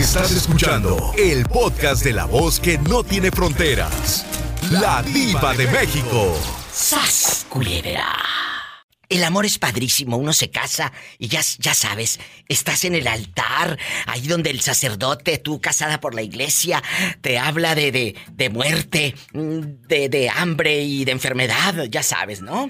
Estás escuchando el podcast de la voz que no tiene fronteras. La diva de México. ¡Sas, culebra! El amor es padrísimo, uno se casa y ya, ya sabes, estás en el altar, ahí donde el sacerdote, tú casada por la iglesia, te habla de, de, de muerte, de, de hambre y de enfermedad, ya sabes, ¿no?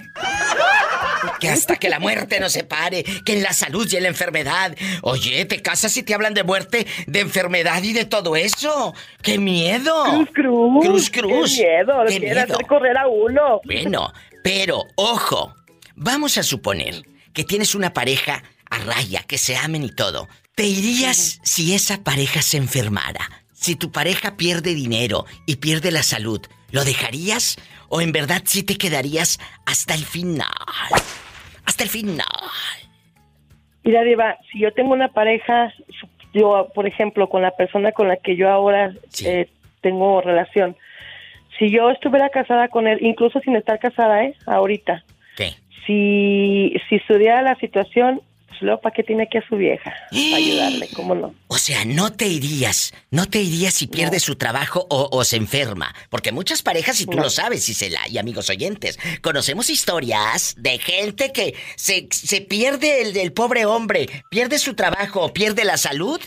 Que hasta que la muerte nos separe, que en la salud y en la enfermedad. Oye, te casas y te hablan de muerte, de enfermedad y de todo eso. ¡Qué miedo! Cruz, cruz. Cruz, cruz. Qué miedo, Qué quiere miedo. hacer correr a uno. Bueno, pero ojo, vamos a suponer que tienes una pareja a raya, que se amen y todo. ¿Te irías si esa pareja se enfermara? Si tu pareja pierde dinero y pierde la salud, ¿lo dejarías? ¿O en verdad sí te quedarías hasta el final? Hasta el final. Mira, Diva, si yo tengo una pareja, yo, por ejemplo, con la persona con la que yo ahora Sí. eh, tengo relación, si yo estuviera casada con él, incluso sin estar casada, ¿eh? Ahorita, ¿Qué? si, si estuviera la situación, luego, ¿para qué tiene aquí a su vieja? Para ayudarle, ¿cómo no? O sea, no te irías, no te irías si pierde su trabajo o, o se enferma. Porque muchas parejas, y tú No. lo sabes, Isela y amigos oyentes, conocemos historias de gente que se, se pierde el, el pobre hombre, pierde su trabajo, pierde la salud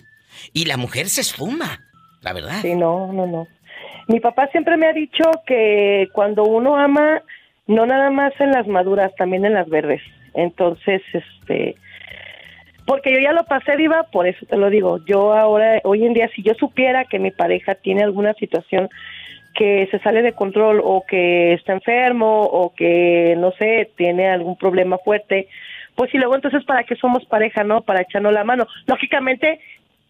y la mujer se esfuma. La verdad. Sí, no, no, no. Mi papá siempre me ha dicho que cuando uno ama, no nada más en las maduras, también en las verdes. Entonces, este, porque yo ya lo pasé, Diva, por eso te lo digo. Yo ahora, hoy en día, si yo supiera que mi pareja tiene alguna situación que se sale de control o que está enfermo o que, no sé, tiene algún problema fuerte, pues y luego entonces, ¿para qué somos pareja, no? Para echarnos la mano. Lógicamente,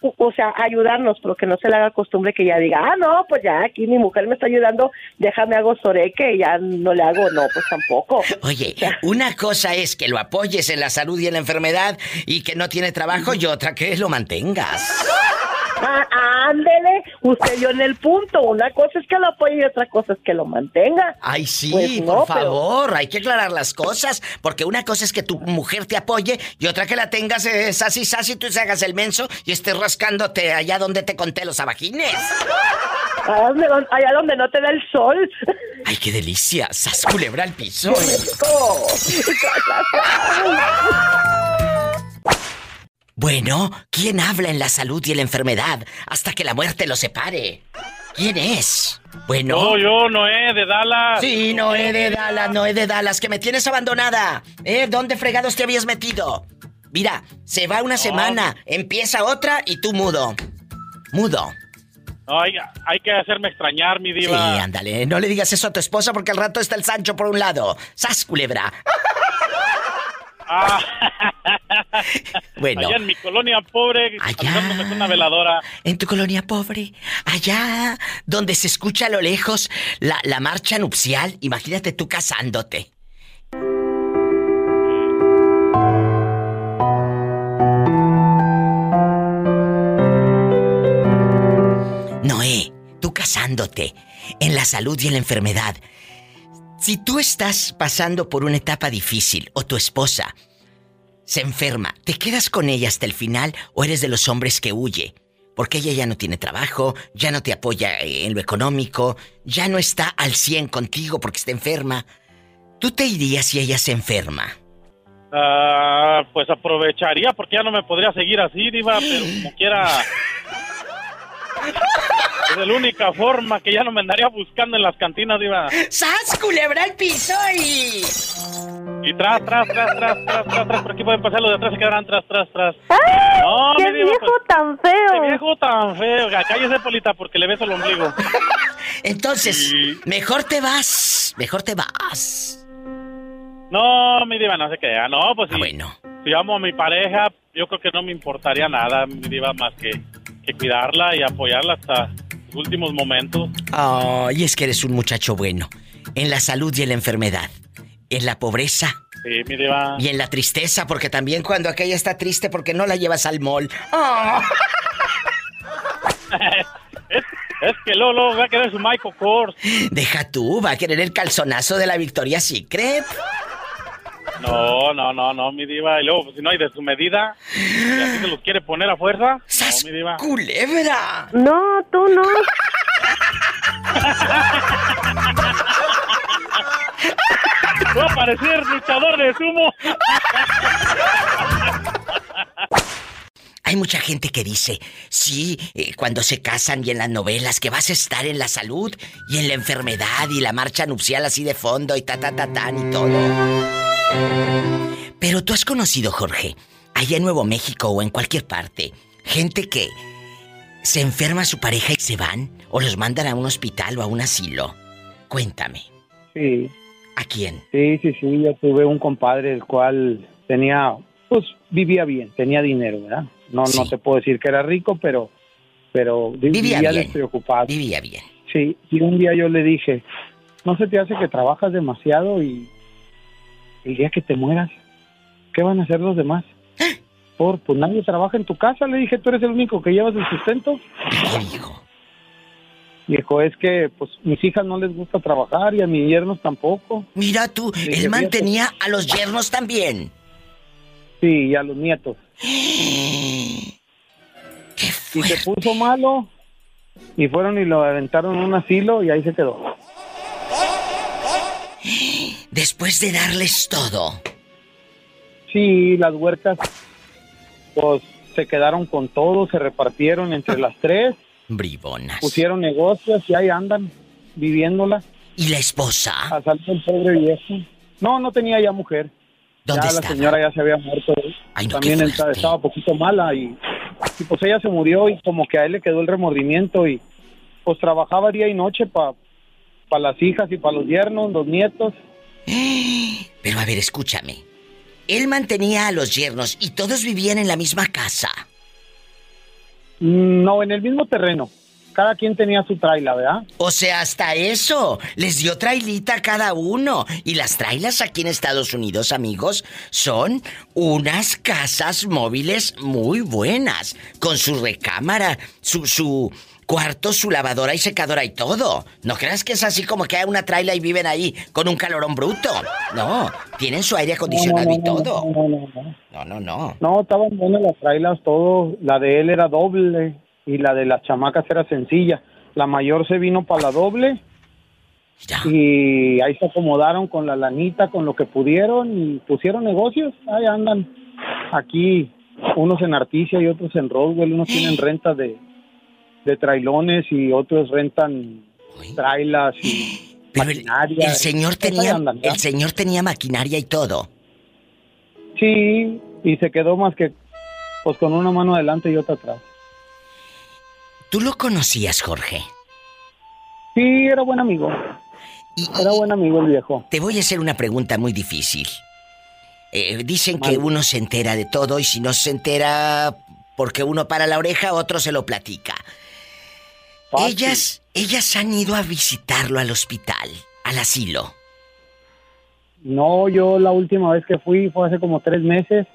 o sea, ayudarnos, pero que no se le haga costumbre que ya diga, ah, no, pues ya aquí mi mujer me está ayudando, déjame hago soreque ya no le hago, no, pues tampoco. Oye, una cosa es que lo apoyes en la salud y en la enfermedad y que no tiene trabajo y otra que lo mantengas. Ah, ándele, usted dio en el punto. Una cosa es que lo apoye y otra cosa es que lo mantenga. Ay, sí, Pues no, por pero- favor, hay que aclarar las cosas, porque una cosa es que tu mujer te apoye y otra que la tengas eh, sasi sasi, tú se hagas el menso y estés rascándote allá donde te conté los abajines. Allá donde, allá donde no te da el sol. Ay, qué delicia, sas culebra al piso. Bueno, ¿quién habla en la salud y en la enfermedad hasta que la muerte los separe? ¿Quién es? Bueno. No, yo, Noé, de Dallas. Sí, Noé de Dallas, Noé de Dallas, que me tienes abandonada. ¿Eh? ¿Dónde fregados te habías metido? Mira, se va una semana, empieza otra y tú mudo. Mudo. No, hay, hay que hacerme extrañar, mi Sí, diva. ándale, no le digas eso a tu esposa porque al rato está el Sancho por un lado. ¡Sas, culebra! Ah, Bueno, allá en mi colonia pobre, Allá. una veladora. en tu colonia pobre, allá donde se escucha a lo lejos la, la marcha nupcial, imagínate tú casándote. Noé, tú casándote en la salud y en la enfermedad. Si tú estás pasando por una etapa difícil o tu esposa se enferma, ¿te quedas con ella hasta el final o eres de los hombres que huye? Porque ella ya no tiene trabajo, ya no te apoya en lo económico, ya no está al 100 contigo porque está enferma. ¿Tú te irías si ella se enferma? Ah, pues aprovecharía porque ya no me podría seguir así, diva, pero como quiera. Es la única forma que ya no me andaría buscando en las cantinas, diva. ¡Sas, culebra al piso y... Y tras, tras, tras, tras, tras, tras, tras, por aquí pueden pasar los de atrás se quedarán tras, tras, tras. ¡Ay! No, ¡Qué diva, viejo pues, tan ¡Qué feo! viejo tan feo! Cállese, Polita, porque le beso el ombligo. Entonces, Sí. mejor te vas, mejor te vas. No, mi diva, no se crea. No, pues Ah, sí. bueno. Si amo a mi pareja, yo creo que no me importaría nada, mi diva, más que, que cuidarla y apoyarla hasta los últimos momentos. Ay, es que eres un muchacho bueno. En la salud y en la enfermedad. En la pobreza Sí, mi diva. y en la tristeza, porque también cuando aquella está triste porque no la llevas al mall. Es, es que Lolo va a querer su Michael Kors. Deja tú, va a querer el calzonazo de la Victoria Secret. No, no, no, no, mi diva. Y luego, pues, si no hay de su medida, y así se los quiere poner a fuerza. ¡Sas, ¡Sas, culebra! No, tú no. Va a parecer luchador de sumo. Hay mucha gente que dice, sí, eh, cuando se casan y en las novelas, que vas a estar en la salud y en la enfermedad y la marcha nupcial así de fondo y ta ta ta tan y todo. Pero tú has conocido, Jorge, allá en Nuevo México o en cualquier parte, gente que se enferma a su pareja y se van o los mandan a un hospital o a un asilo. Cuéntame. Sí. ¿A quién? Sí, sí, sí, yo tuve un compadre el cual tenía, pues vivía bien, tenía dinero, ¿verdad? No, no te puedo decir que era rico, pero, pero vivía, bien. despreocupado. Vivía bien. Sí, y un día yo le dije, ¿no se te hace que trabajas demasiado y el día que te mueras, ¿qué van a hacer los demás? Por, pues nadie trabaja en tu casa, le dije, tú eres el único que llevas el sustento. Dijo, es que pues mis hijas no les gusta trabajar y a mis yernos tampoco. Mira tú, él mantenía a los yernos también. Sí, y a los nietos. ¡Qué y se puso malo y fueron y lo aventaron en un asilo y ahí se quedó. Después de darles todo. Sí, las huertas pues se quedaron con todo, se repartieron entre las tres Bribonas. Pusieron negocios y ahí andan, viviéndola. ¿Y la esposa? A el pobre viejo. No, no tenía ya mujer. ¿Dónde ya la señora ya se había muerto. También estaba, un poquito mala y, pues ella se murió y como que a él le quedó el remordimiento y pues trabajaba día y noche para pa las hijas y para los yernos, los nietos. Pero a ver, escúchame. Él mantenía a los yernos y todos vivían en la misma casa. No, en el mismo terreno. Cada quien tenía su traila, ¿verdad? O sea, hasta eso. Les dio trailita a cada uno. Y las trailas aquí en Estados Unidos, amigos, son unas casas móviles muy buenas. Con su recámara, su, su cuarto, su lavadora y secadora y todo. No creas que es así como que hay una traila y viven ahí con un calorón bruto. No, tienen su aire acondicionado y todo. No, no, no. No, no, no. No, estaban buenas las trailas, todo. La de él era doble y la de las chamacas era sencilla. La mayor se vino para la doble. Y ahí se acomodaron con la lanita, con lo que pudieron y pusieron negocios. Ahí andan. Aquí, unos en Articia y otros en Roswell. Unos tienen renta de, de trailones y otros rentan trailas y maquinaria. El, señor tenía el señor tenía maquinaria y todo. Sí, y se quedó más que pues con una mano adelante y otra atrás. ¿Tú lo conocías, Jorge? Sí, era buen amigo. era buen amigo el viejo. Te voy a hacer una pregunta muy difícil. Eh, dicen que uno se entera de todo y si no se entera porque uno para la oreja, otro se lo platica. Ellas, ellas han ido a visitarlo al hospital, al asilo. No, yo la última vez que fui fue hace como tres meses.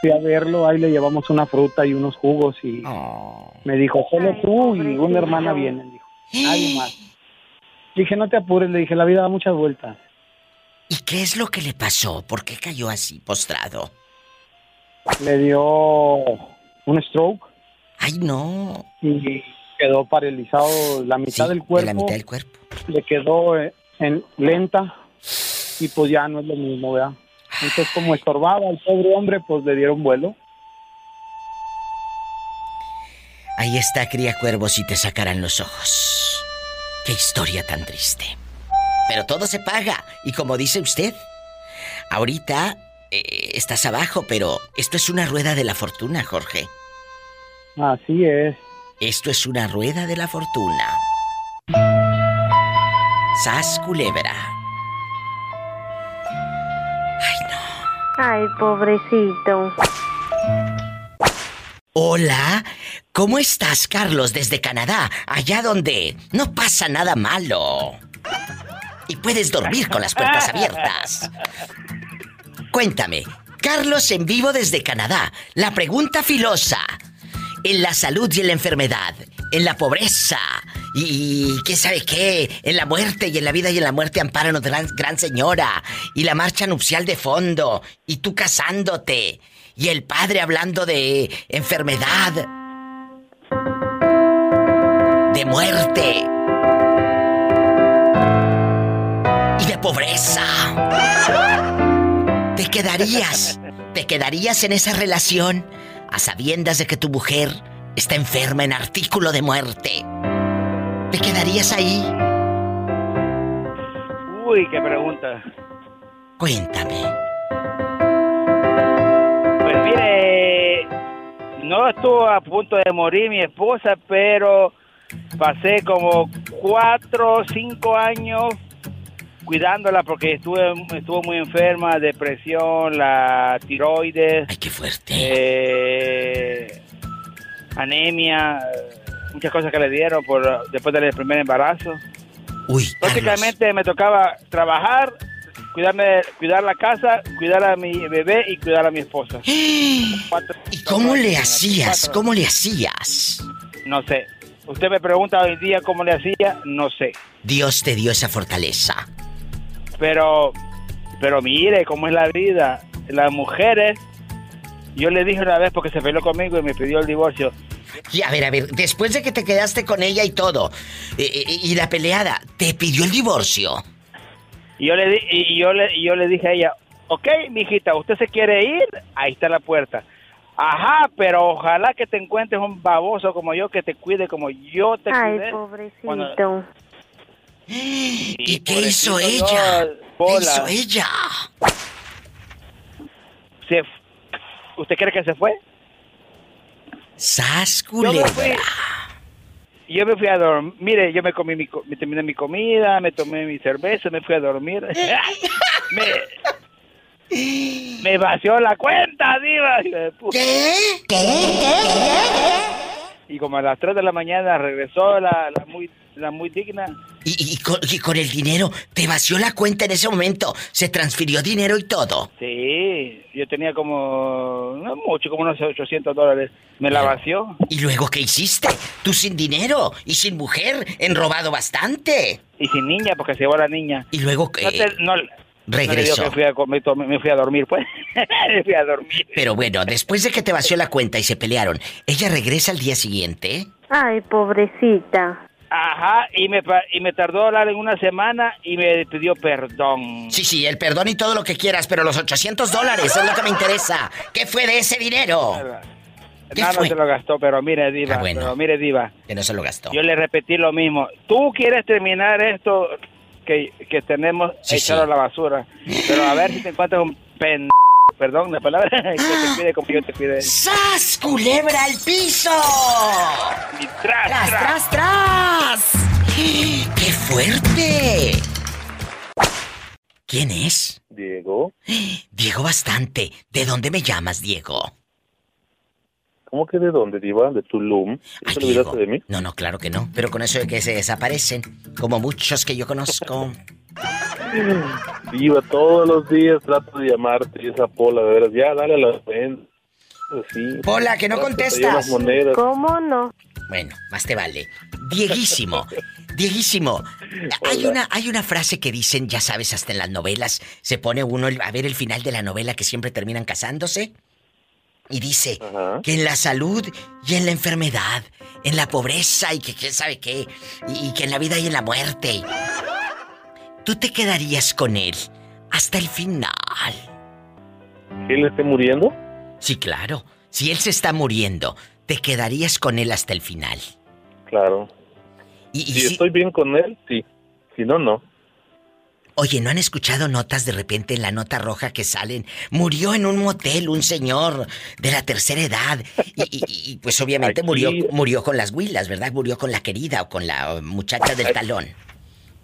Fui a verlo, ahí le llevamos una fruta y unos jugos y oh. me dijo, solo tú y una hermana vienen, dijo. Nadie más. Dije, no te apures, le dije, la vida da muchas vueltas. ¿Y qué es lo que le pasó? ¿Por qué cayó así, postrado? Le dio un stroke. Ay, no. Y quedó paralizado la mitad del cuerpo. la mitad del cuerpo. Le quedó eh, en lenta y pues ya no es lo mismo, ¿verdad? Entonces como estorbaba al pobre hombre, pues le dieron vuelo. Ahí está, cría cuervos y te sacarán los ojos. Qué historia tan triste. Pero todo se paga. Y como dice usted, ahorita eh, estás abajo, pero esto es una rueda de la fortuna, Jorge. Así es. Esto es una rueda de la fortuna. Sas culebra. Ay, pobrecito. Hola, ¿cómo estás, Carlos, desde Canadá? Allá donde no pasa nada malo. Y puedes dormir con las puertas abiertas. Cuéntame, Carlos en vivo desde Canadá. La pregunta filosa en la salud y en la enfermedad, en la pobreza y, qué sabe qué, en la muerte y en la vida y en la muerte amparanos gran, gran señora y la marcha nupcial de fondo y tú casándote Y el padre hablando de enfermedad, de muerte y de pobreza. ¿Te quedarías? ¿Te quedarías en esa relación a sabiendas de que tu mujer está enferma en artículo de muerte? ¿Te quedarías ahí? Uy, qué pregunta. Cuéntame. Pues mire, no estuvo a punto de morir mi esposa, pero pasé como cuatro o cinco años cuidándola porque estuve, estuvo muy enferma, depresión, la tiroides. Ay, qué fuerte. Eh, anemia, muchas cosas que le dieron por después del primer embarazo. Uy, Prácticamente me tocaba trabajar, cuidarme, cuidar la casa, cuidar a mi bebé y cuidar a mi esposa. ¿Y cómo le hacías? ¿Cómo le hacías? No sé. Usted me pregunta hoy día cómo le hacía, no sé. Dios te dio esa fortaleza. Pero, pero mire cómo es la vida. Las mujeres, yo le dije una vez porque se peleó conmigo y me pidió el divorcio. Y a ver, a ver, después de que te quedaste con ella y todo, eh, eh, y la peleada, ¿te pidió el divorcio? Y yo le, di, y yo le, y yo le dije a ella, ok, mijita, ¿usted se quiere ir? Ahí está la puerta. Ajá, pero ojalá que te encuentres un baboso como yo que te cuide como yo te Ay, cuidé. pobrecito. Cuando- ¿Y qué hizo ella? ¿Qué hizo ella? Se ¿Usted cree que se fue? ¡Sas Yo me fui. culebra! Yo me fui a dormir. Mire, yo me comí mi, co- me terminé mi comida, me tomé mi cerveza, me fui a dormir. me, me vació la cuenta, diva. hijo de puta. Y como a las 3 de la mañana regresó la, la muy la muy digna. Y, y- y con, y con el dinero, te vació la cuenta en ese momento. Se transfirió dinero y todo. Sí, yo tenía como, no mucho, como unos 800 dólares. Me la vació. ¿Y luego qué hiciste? Tú sin dinero y sin mujer, enrobado bastante. Y sin niña, porque se llevó a la niña. Y luego No eh, te- no- no regresó. que fui a, me, me fui a dormir, pues. me fui a dormir. Pero bueno, después de que te vació la cuenta y se pelearon, ¿ella regresa al día siguiente? Ay, pobrecita. Ajá, y me, y me tardó hablar en una semana y me pidió perdón. Sí, sí, el perdón y todo lo que quieras, pero los 800 dólares es lo que me interesa. ¿Qué fue de ese dinero? ¿Qué no, fue? no se lo gastó, pero mire, Diva, Ah, bueno. pero mire, Diva, Que no se lo gastó. yo le repetí lo mismo. Tú quieres terminar esto que, que tenemos Sí, echado sí. a la basura, pero a ver si te encuentras un pen... Perdón la palabra, que te cuide como yo te cuide. ¡Sas, culebra al piso! Y tras, ¡Tras, tras. ¡Qué fuerte! ¿Quién es? Diego, Diego Bastante. ¿De dónde me llamas, Diego? ¿cómo que de dónde, Diva? ¿De Tulum? Ay, ¿Te olvidaste de mí? No, no, claro que no. Pero con eso de que se desaparecen, como muchos que yo conozco. Diva, todos los días trato de llamarte y esa pola, de veras, ya, dale a la venta. Sí. Pola, que no contestas. ¿Cómo no? Bueno, más te vale. Dieguísimo, Dieguísimo. Hay una, hay una frase que dicen, ya sabes, hasta en las novelas, se pone uno a ver el final de la novela que siempre terminan casándose. Y dice Ajá. que en la salud y en la enfermedad, en la pobreza y que quién sabe qué, y, y que en la vida y en la muerte. Tú te quedarías con él hasta el final. ¿Que él esté muriendo? Sí, claro. Si él se está muriendo, te quedarías con él hasta el final. Claro. Y, y Si si- estoy bien con él, sí. Si no, no. Oye, ¿no han escuchado notas de repente en la nota roja que salen? Murió en un motel un señor de la tercera edad. Y, y- y, pues obviamente Aquí- murió, murió con las huilas, ¿verdad? Murió con la querida o con la muchacha del talón.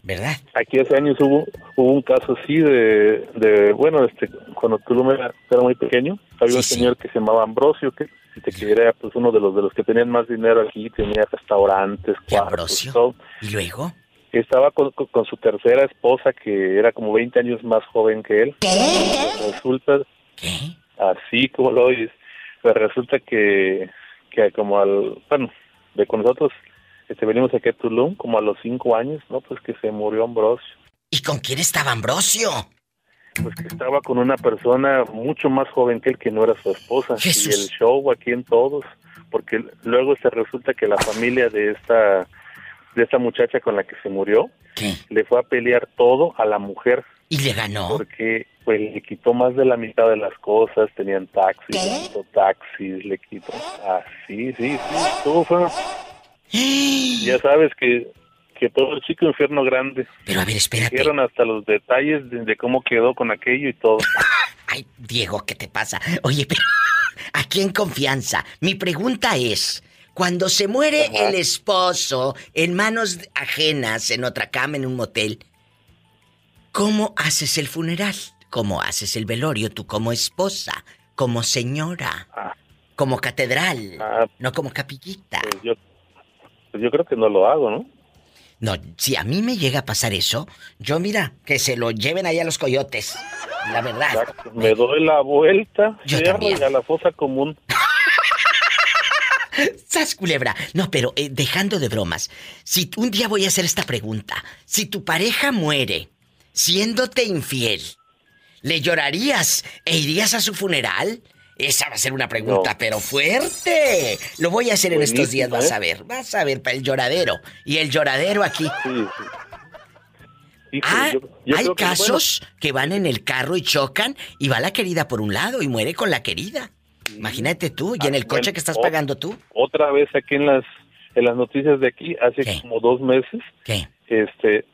¿Verdad? Aquí hace años hubo, hubo un caso así de, de bueno, este, cuando Tulum era, era muy pequeño, había un Sí, señor que se llamaba Ambrosio, que si te quiera, pues uno de los de los que tenían más dinero aquí, tenía restaurantes, ¿Qué cuartos, Ambrosio? todo. ¿Y luego? Estaba con, con- con su tercera esposa, que era como 20 años más joven que él. Pues resulta, ¿Qué? así como lo oyes, pues resulta que, que como al, bueno, de con nosotros este, venimos aquí a Tulum, como a los cinco años, ¿no? Pues que se murió Ambrosio. ¿Y con quién estaba Ambrosio? pues que estaba con una persona mucho más joven que él que no era su esposa Jesús. y el show aquí en todos porque luego se resulta que la familia de esta de esta muchacha con la que se murió ¿Qué? le fue a pelear todo a la mujer ¿Y le ganó? porque pues le quitó más de la mitad de las cosas tenían taxis le quitó taxis le quitó ah sí sí sí todo fue ya sabes que que todo el chico infierno grande Pero a ver, espérate. Hasta los detalles de, de cómo quedó con aquello y todo. Ay, Diego, ¿qué te pasa? Oye, pero aquí en confianza. Mi pregunta es, cuando se muere Ajá. el esposo en manos ajenas, en otra cama, en un motel, ¿cómo haces el funeral? ¿Cómo haces el velorio tú como esposa, como señora, Ah, como catedral, ah, no como capillita? pues yo, pues yo creo que no lo hago, ¿no? No, si a mí me llega a pasar eso, yo mira, que se lo lleven allá a los coyotes. La verdad. Exacto. Me doy la vuelta, Yo y a la fosa común. ¡Sas, culebra! No, pero eh, dejando de bromas, si un día voy a hacer esta pregunta, si tu pareja muere siéndote infiel, ¿le llorarías e irías a su funeral? Esa va a ser una pregunta, No. pero fuerte. Lo voy a hacer en estos días, vas ¿eh? a ver, vas a ver, para el lloradero. Y el lloradero aquí. Sí, sí. Ah, yo- yo hay que, casos que van en el carro y chocan y va la querida por un lado y muere con la querida. Imagínate tú, y en el coche que estás pagando tú. otra vez aquí en las en las noticias de aquí, hace ¿Qué? como dos meses, ¿Qué? este,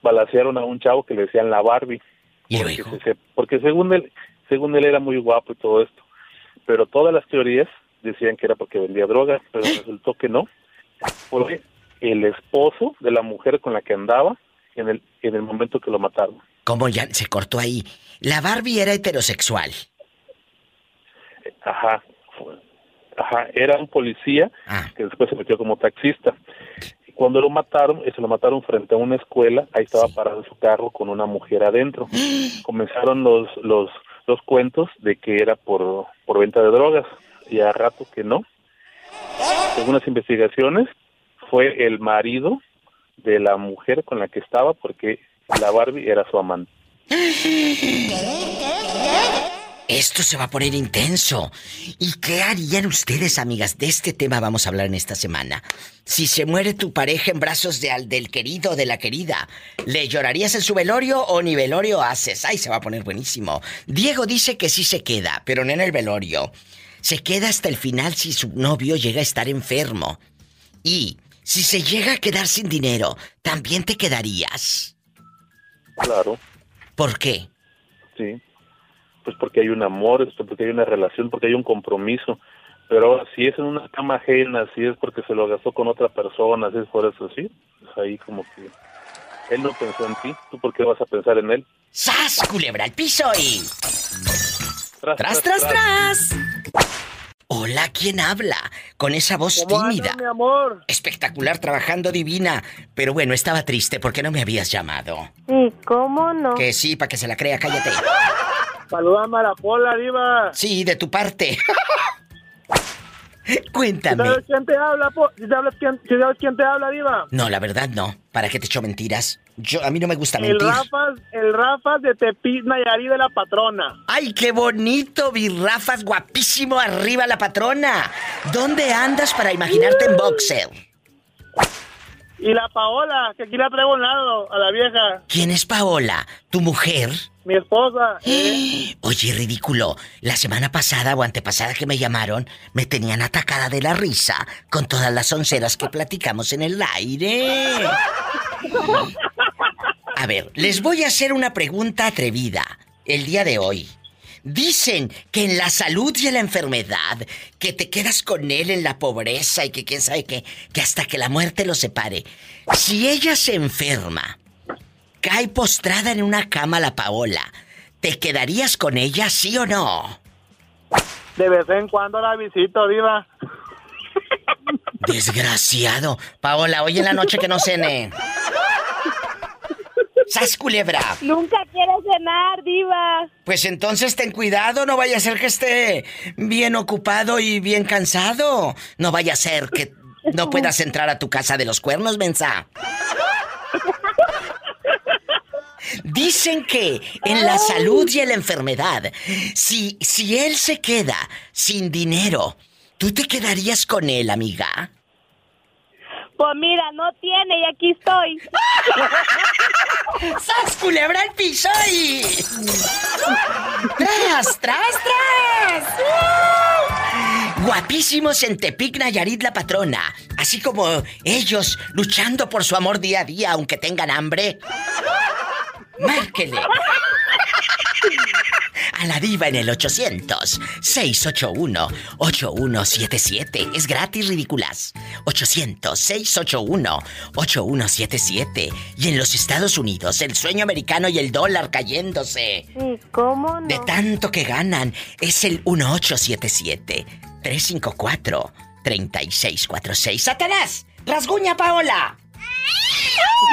balacearon a un chavo que le decían la Barbie. ¿Y porque, se- porque según él, según él era muy guapo y todo esto. Pero todas las teorías decían que era porque vendía drogas, pero resultó que no. Fue el esposo de la mujer con la que andaba en el, en el momento que lo mataron. ¿Cómo ya se cortó ahí? La Barbie era heterosexual. Ajá. Ajá, era un policía Ah. que después se metió como taxista. Y cuando lo mataron, eh, se lo mataron frente a una escuela, ahí estaba Sí. parado su carro con una mujer adentro. Comenzaron los, los, los cuentos de que era por, por venta de drogas, y a rato que no. Según las investigaciones, fue el marido de la mujer con la que estaba, porque la Barbie era su amante. Esto se va a poner intenso. ¿Y qué harían ustedes, amigas? De este tema vamos a hablar en esta semana. Si se muere tu pareja en brazos de al- del querido o de la querida, ¿le llorarías en su velorio o ni velorio haces? Ay, se va a poner buenísimo. Diego dice que sí se queda, pero no en el velorio. Se queda hasta el final si su novio llega a estar enfermo. Y si se llega a quedar sin dinero, ¿también te quedarías? Claro, ¿Por qué? sí. Pues porque hay un amor, esto, porque hay una relación, porque hay un compromiso. Pero ahora, si es en una cama ajena, si es porque se lo gastó con otra persona, si es por eso, sí, pues ahí como que él no pensó en ti, ¿tú por qué vas a pensar en él? ¡Sas, culebra al piso y... Tras, ¡Tras, tras, tras! Hola, ¿quién habla? Con esa voz tímida. mi amor? Espectacular, trabajando divina. Pero bueno, estaba triste porque no me habías llamado. Sí, ¿cómo no? Que sí, para que se la crea, cállate. Saludame a la Pola, diva. Sí, de tu parte. Cuéntame. ¿Sabes quién te habla, po? ¿Sí ¿Sabes quién, sabes quién te habla, diva? No, la verdad no. ¿Para qué te echo mentiras? Yo, a mí no me gusta El mentir. Rafas, el Rafas de Tepic Nayarí de la patrona. ¡Ay, qué bonito! Virrafas, guapísimo arriba la patrona. ¿Dónde andas para imaginarte en boxer? Y la Paola, que aquí la traigo a un lado, a la vieja, ¿Quién es Paola? ¿Tu mujer? mi esposa. ¿eh? Oye, ridículo. La semana pasada o antepasada que me llamaron, me tenían atacada de la risa con todas las onceras que platicamos en el aire. A ver, les voy a hacer una pregunta atrevida el día de hoy. Dicen que en la salud y en la enfermedad, que te quedas con él en la pobreza y que quién sabe qué, que hasta que la muerte los separe. Si ella se enferma, cae postrada en una cama la Paola, ¿te quedarías con ella, sí o no? De vez en cuando la visito, diva. Desgraciado. Paola, hoy en la noche que no cene. ¡Sas culebra! Nunca quiero cenar, diva. Pues entonces ten cuidado, no vaya a ser que esté bien ocupado y bien cansado. No vaya a ser que no puedas entrar a tu casa de los cuernos, mensa. Dicen que en la salud y en la enfermedad, si, si él se queda sin dinero, ¿tú te quedarías con él, amiga? Pues mira, no tiene y aquí estoy. ¡Sas, culebra al piso. ¡Tras, tras, tras! Guapísimos en Tepic, Nayarit, la patrona. Así como ellos luchando por su amor día a día, aunque tengan hambre. Márquele. A la diva en el 800-681-8177. Es gratis, ridículas. 800-681-8177. Y en los Estados Unidos, el sueño americano y el dólar cayéndose. Sí, ¿cómo no? De tanto que ganan, es el 1877-354-3646. ¡Satanás! ¡Rasguña, Paola!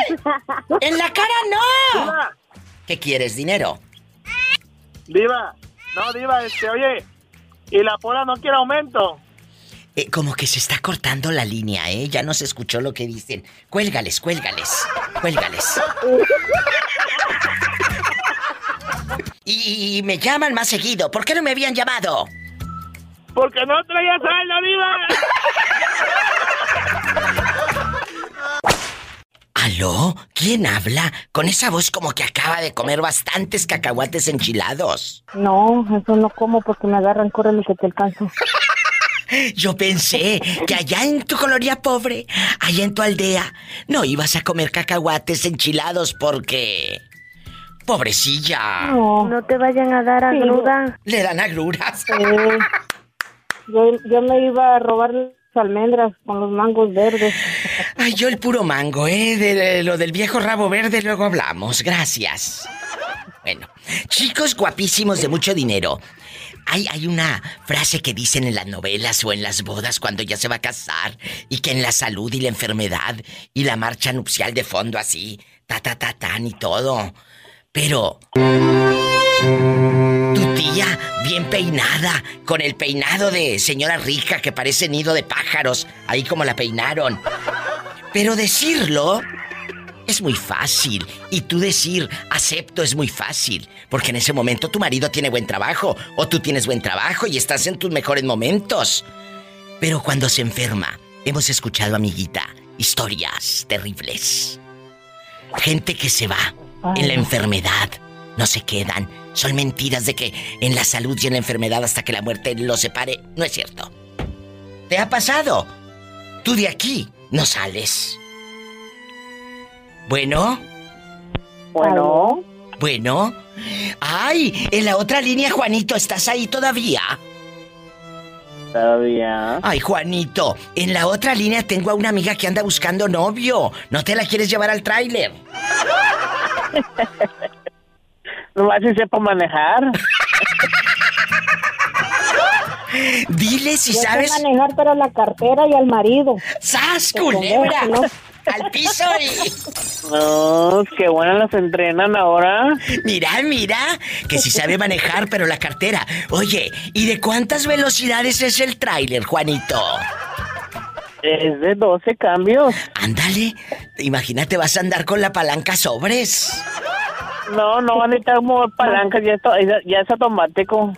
¡En la cara no! ¿Qué quieres, dinero? Diva, no, diva, este, oye, y la pola no quiere aumento. Eh, como que se está cortando la línea, ¿eh? Ya no se escuchó lo que dicen. Cuélgales, cuélgales, cuélgales. Y, y me llaman más seguido. ¿Por qué no me habían llamado? Porque no traía saldo, diva. ¿Aló? ¿Quién habla? Con esa voz como que acaba de comer bastantes cacahuates enchilados. No, eso no como porque me agarran, córrele que te alcanzo. Yo pensé que allá en tu colonia pobre, allá en tu aldea, no ibas a comer cacahuates enchilados porque... Pobrecilla. No. No te vayan a dar Sí. agruda. Le dan agruras. Eh, yo, yo me iba a robar las almendras con los mangos verdes. Ay, yo el puro mango, ¿eh? De lo del viejo rabo verde luego hablamos. Gracias. Bueno, chicos guapísimos de mucho dinero. Hay, hay una frase que dicen en las novelas o en las bodas cuando ya se va a casar y que en la salud y la enfermedad y la marcha nupcial de fondo así, ta ta ta tan y todo. Pero tu tía bien peinada, con el peinado de señora rica que parece nido de pájaros, ahí como la peinaron. Pero decirlo es muy fácil. Y tú decir acepto es muy fácil. Porque en ese momento tu marido tiene buen trabajo. O tú tienes buen trabajo y estás en tus mejores momentos. Pero cuando se enferma, hemos escuchado, amiguita, historias terribles. Gente que se va en la enfermedad. No se quedan. Son mentiras de que en la salud y en la enfermedad hasta que la muerte los separe. No es cierto. ¿Te ha pasado? Tú de aquí no sales. Bueno, Bueno, bueno. Ay, en la otra línea, Juanito, ¿estás ahí todavía? Todavía. Ay, Juanito, en la otra línea tengo a una amiga que anda buscando novio. ¿No te la quieres llevar al tráiler? Nomás si sepa manejar. Dile si yo sé sabes. manejar, pero la cartera y al marido. ¡Sas, culebra! Al piso y. No, qué buenas las entrenan ahora. Mira, mira, que si sabe manejar, pero la cartera. Oye, ¿y de cuántas velocidades es el tráiler, Juanito? Es de 12 cambios. Ándale, imagínate, vas a andar con la palanca sobres. No, no van a necesitar mover palancas, ya, esto- ya, ya es automático.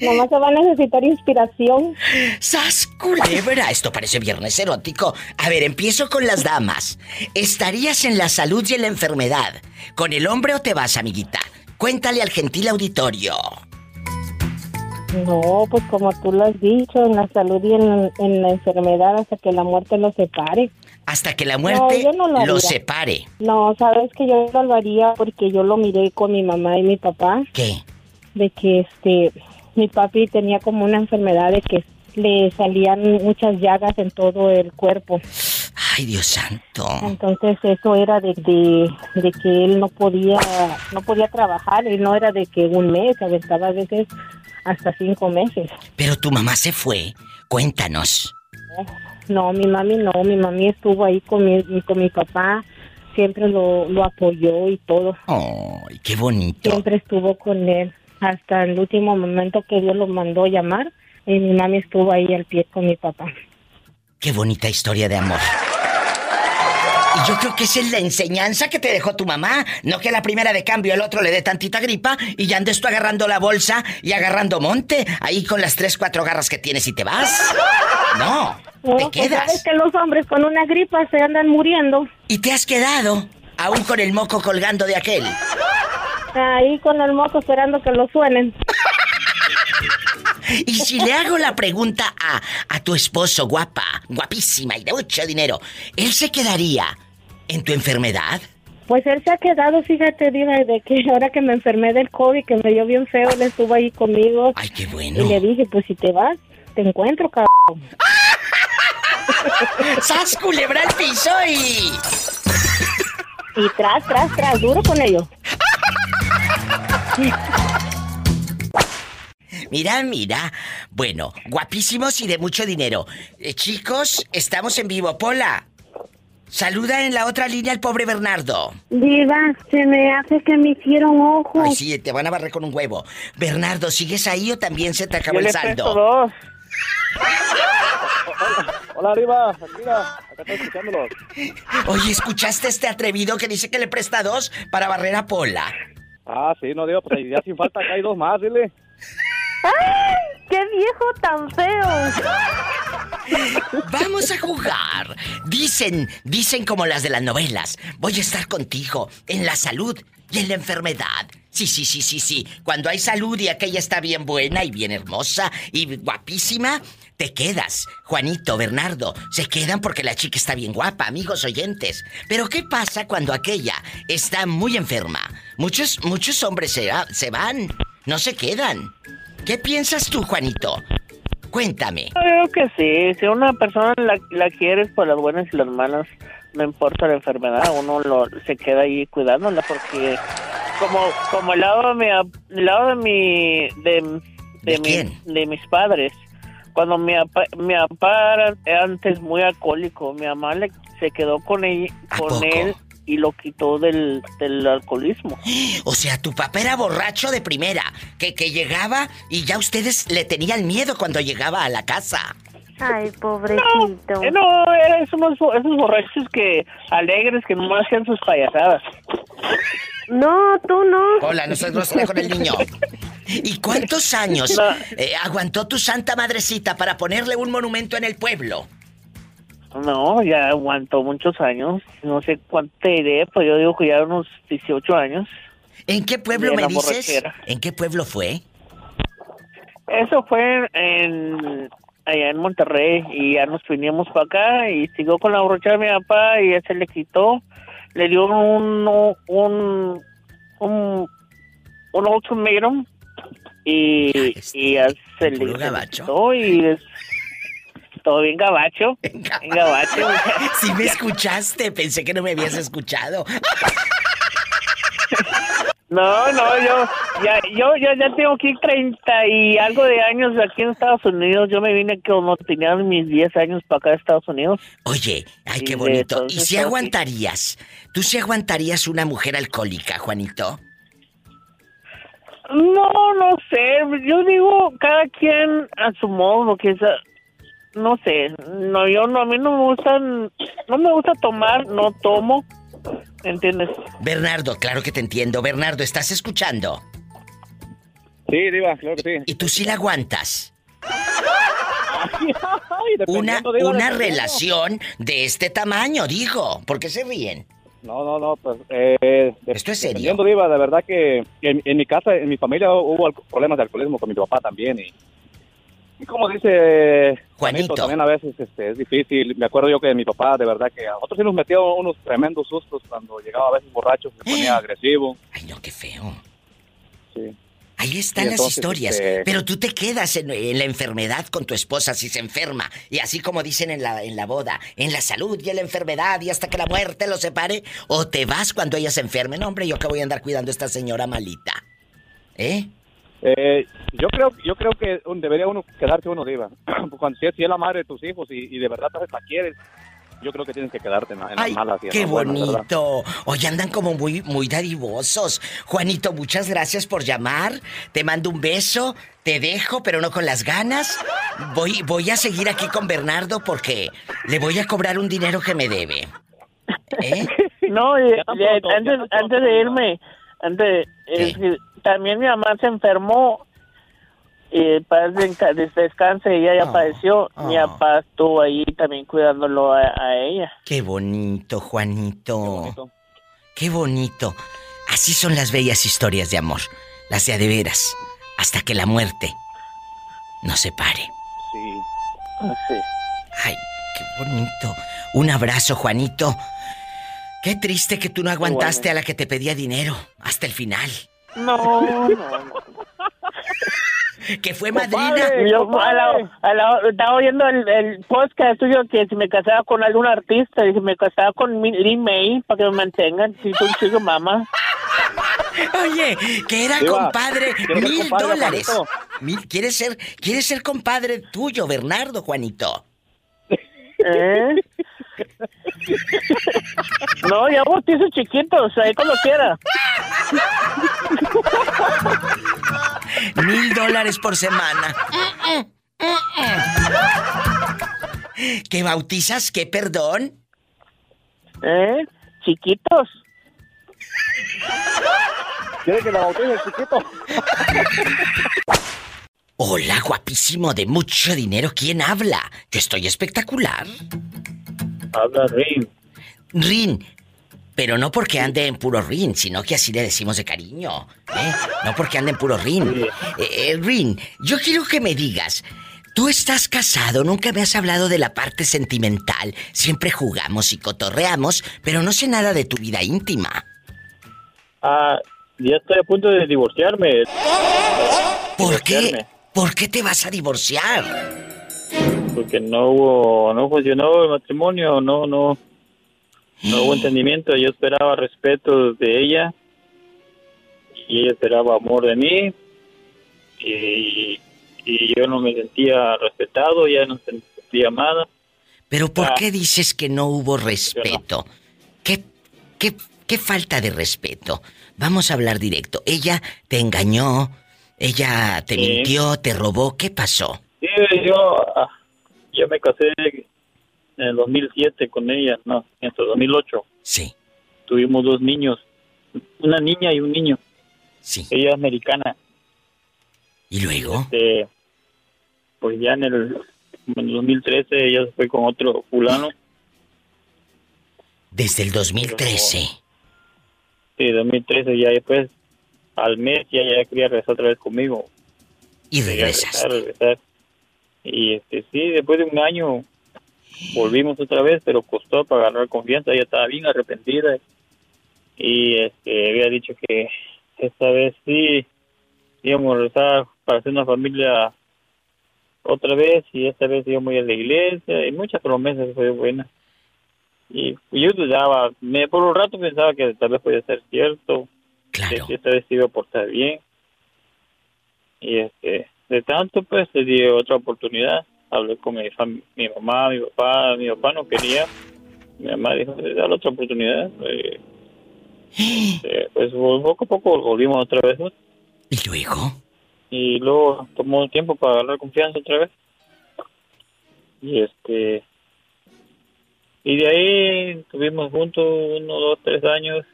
Nomás se va a necesitar inspiración. ¡Sas, culebra! Esto parece viernes erótico. A ver, empiezo con las damas. ¿Estarías en la salud y en la enfermedad? ¿Con el hombre o te vas, amiguita? Cuéntale al gentil auditorio. No, pues como tú lo has dicho, en la salud y en, en la enfermedad hasta que la muerte los separe. Hasta que la muerte yo no lo lo separe. No, sabes que yo no lo haría porque yo lo miré con mi mamá y mi papá, ¿Qué? De que este, mi papi tenía como una enfermedad de que le salían muchas llagas en todo el cuerpo. Ay, Dios santo. Entonces eso era de, de, de que él no podía, no podía trabajar, y no era de que un mes, aventaba a veces hasta cinco meses. Pero tu mamá se fue. Cuéntanos. No, mi mami no, mi mami estuvo ahí con mi, con mi papá, siempre lo, lo apoyó y todo, Ay, qué bonito. siempre estuvo con él, hasta el último momento que Dios lo mandó llamar, y mi mami estuvo ahí al pie con mi papá. Qué bonita historia de amor. Y yo creo que esa es la enseñanza que te dejó tu mamá. No que la primera de cambio el otro le dé tantita gripa y ya andes tú agarrando la bolsa y agarrando monte. Ahí con las tres, cuatro garras que tienes y te vas. No, te pues, quedas. ¿Sabes que los hombres con una gripa se andan muriendo? Y te has quedado, aún con el moco colgando de aquel. Ahí con el moco esperando que lo suenen. Y si le hago la pregunta a, a tu esposo, guapa, guapísima y de mucho dinero, ¿él se quedaría en tu enfermedad? Pues él se ha quedado, fíjate, Diva, de que ahora que me enfermé del COVID, que me dio bien feo, él estuvo ahí conmigo. Ay, qué bueno. Y le dije, pues si te vas, te encuentro, cabrón. ¡Sas culebra al piso y... Y tras, tras, tras, duro con ello. Mira, mira. Bueno, guapísimos y de mucho dinero. Eh, chicos, estamos en vivo. Pola, saluda en la otra línea al pobre Bernardo. Diva, se me hace que me hicieron ojos. Ay, sí, te van a barrer con un huevo. Bernardo, ¿sigues ahí o también se te acabó Yo el le saldo? dos. Hola, arriba, mira, acá estoy escuchándolos. Oye, ¿escuchaste este atrevido que dice que le presta dos para barrer a Pola? Ah, sí, no digo, pues ya sin falta acá hay dos más, dile. ¡Ay! ¡Qué viejo tan feo! Vamos a jugar. Dicen, dicen como las de las novelas. Voy a estar contigo en la salud y en la enfermedad. Sí, sí, sí, sí, sí. Cuando hay salud y aquella está bien buena y bien hermosa y guapísima, te quedas. Juanito, Bernardo, se quedan porque la chica está bien guapa, amigos oyentes. Pero ¿qué pasa cuando aquella está muy enferma? Muchos, muchos hombres se, se van, no se quedan. ¿Qué piensas tú, Juanito? Cuéntame. Creo que sí, si una persona la, la quieres por las buenas y las malas, no importa la enfermedad, uno lo, se queda ahí cuidándola porque como como el lado de mi el lado de mi de, de, mi- de mis padres, cuando mi papá, mi papá era antes muy alcohólico, mi mamá le, se quedó con él, con él y lo quitó del, del alcoholismo. O sea, tu papá era borracho de primera, que, que llegaba y ya ustedes le tenían miedo cuando llegaba a la casa. Ay, pobrecito. Eh, no, eran esos, esos borrachos que alegres que no hacían sus payasadas. No, tú no. Hola, no seas grosera con el niño. ¿Y cuántos años No. eh, aguantó tu santa madrecita para ponerle un monumento en el pueblo? No, ya aguantó muchos años. No sé cuánto diré, pues yo digo que ya unos 18 años. ¿En qué pueblo me dices? borrachera. ¿En qué pueblo fue? Eso fue en allá en Monterrey y ya nos vinimos para acá y siguió con la borrachera de mi papá y ya se le quitó. Le dio un un un, un ultimátum y, y ya se le, se quitó y es todo bien gabacho. Bien gabacho. Sí me escuchaste, pensé que no me habías escuchado. No, no, yo ya, yo, yo ya tengo aquí 30 y algo de años aquí en Estados Unidos. Yo me vine cuando tenía mis 10 años para acá de Estados Unidos. Oye, ay, qué bonito. ¿Y si aguantarías? ¿Tú si aguantarías una mujer alcohólica, Juanito? No, no sé. Yo digo cada quien a su modo, que es, no sé. No, yo no, a mí no me gustan, no me gusta tomar, no tomo. ¿Entiendes? Bernardo, claro que te entiendo. Bernardo, ¿estás escuchando? Sí, Diva, claro que sí. ¿Y tú sí la aguantas? Ay, Una, una relación de este tamaño, digo. ¿Por qué se ríen? No, no, no, pues... Eh, Esto es serio. Diva, de verdad que en, en mi casa, en mi familia hubo problemas de alcoholismo con mi papá también y... Y como dice Juanito. también a veces este, es difícil. Me acuerdo yo que mi papá, de verdad que a nosotros sí nos metía unos tremendos sustos cuando llegaba a veces borracho, se ponía agresivo. Ay, no, qué feo. Sí. Ahí están las historias. este- Pero tú te quedas en, en la enfermedad con tu esposa si se enferma. Y así como dicen en la, en la boda, en la salud y en la enfermedad y hasta que la muerte los separe. O te vas cuando ella se enferme. No, hombre, yo que voy a andar cuidando a esta señora malita. ¿Eh? Eh, yo creo yo creo que debería uno quedarse uno diva. Cuando si es, si es la madre de tus hijos y, y de verdad te la quieres, yo creo que tienes que quedarte en, la- en las Ay, malas y en qué las buenas, ¿verdad? bonito. Hoy andan como muy, muy dadivosos. Juanito, muchas gracias por llamar. Te mando un beso. Te dejo, pero no con las ganas. Voy, voy a seguir aquí con Bernardo porque le voy a cobrar un dinero que me debe. ¿Eh? No, y- y- pronto, ya antes, antes de irme, antes, también mi mamá se enfermó y des- descanse, ella ya Oh, padeció. Mi oh. papá estuvo ahí también cuidándolo a, a ella. Qué bonito, Juanito. Qué bonito. Así son las bellas historias de amor. Las de a de veras. Hasta que la muerte nos separe. Sí. Así. Ay, qué bonito. Un abrazo, Juanito. Qué triste que tú no aguantaste a la que te pedía dinero hasta el final. No, no, no. Que fue madrina. Yo a la- a la- estaba oyendo el, el podcast tuyo que si me casaba con algún artista, y si me casaba con Lin May para que me mantengan, si tú un chico mamá. Oye, que era compadre, ¿quieres ser mil compadre, dólares. Juanito? Mil, ¿quieres ser, ¿Quieres ser compadre tuyo, Bernardo, Juanito? ¿Eh? No, ya bautizo chiquitos, ahí como quiera. Mil dólares por semana. ¿Qué bautizas? ¿Qué perdón? ¿Eh? Chiquitos. ¿Quiere que la bautice, chiquito? Hola, guapísimo, de mucho dinero. ¿Quién habla? Yo estoy espectacular. Habla Rin. Rin. Pero no porque ande en puro Rin, sino que así le decimos de cariño. ¿eh? No porque ande en puro Rin. Eh, eh, Rin, yo quiero que me digas. Tú estás casado, nunca me has hablado de la parte sentimental. Siempre jugamos y cotorreamos, pero no sé nada de tu vida íntima. Ah, ya estoy a punto de divorciarme. ¿Por qué? ¿Por qué te vas a divorciar? Porque no hubo, no funcionó el matrimonio, no, no, no hubo entendimiento. Yo esperaba respeto de ella y ella esperaba amor de mí y, y yo no me sentía respetado, ya no me sentía amada. Pero ¿por Ah. qué dices que no hubo respeto? ¿Qué, qué, qué falta de respeto? Vamos a hablar directo. Ella te engañó, ella te Sí. mintió, te robó. ¿Qué pasó? Sí, yo, ah, yo me casé en el 2007 con ella, no, en el 2008. Sí. Tuvimos dos niños, una niña y un niño. Sí. Ella es americana. ¿Y luego? Este, pues ya en el, en el 2013 ella se fue con otro fulano. Desde el 2013. Sí, 2013 ya después, al mes ya, ya quería regresar otra vez conmigo. Y regresar, regresar. Y este, sí, después de un año volvimos otra vez, pero costó para agarrar confianza. Ella estaba bien arrepentida. Y este, había dicho que esta vez sí íbamos a para hacer una familia otra vez. Y esta vez íbamos a ir a la iglesia. Y muchas promesas fue buena. Y yo dudaba, me, por un rato pensaba que tal vez podía ser cierto. Claro. Que esta vez se iba a portar bien. Y este, de tanto pues le di otra oportunidad. Hablé con mi, fam- mi mamá, mi papá, mi papá no quería. Mi mamá dijo, dale otra oportunidad. Eh, pues poco a poco volvimos otra vez. ¿no? ¿Y luego? Y luego tomó tiempo para agarrar confianza otra vez. Y este, y de ahí estuvimos juntos uno, dos, tres años.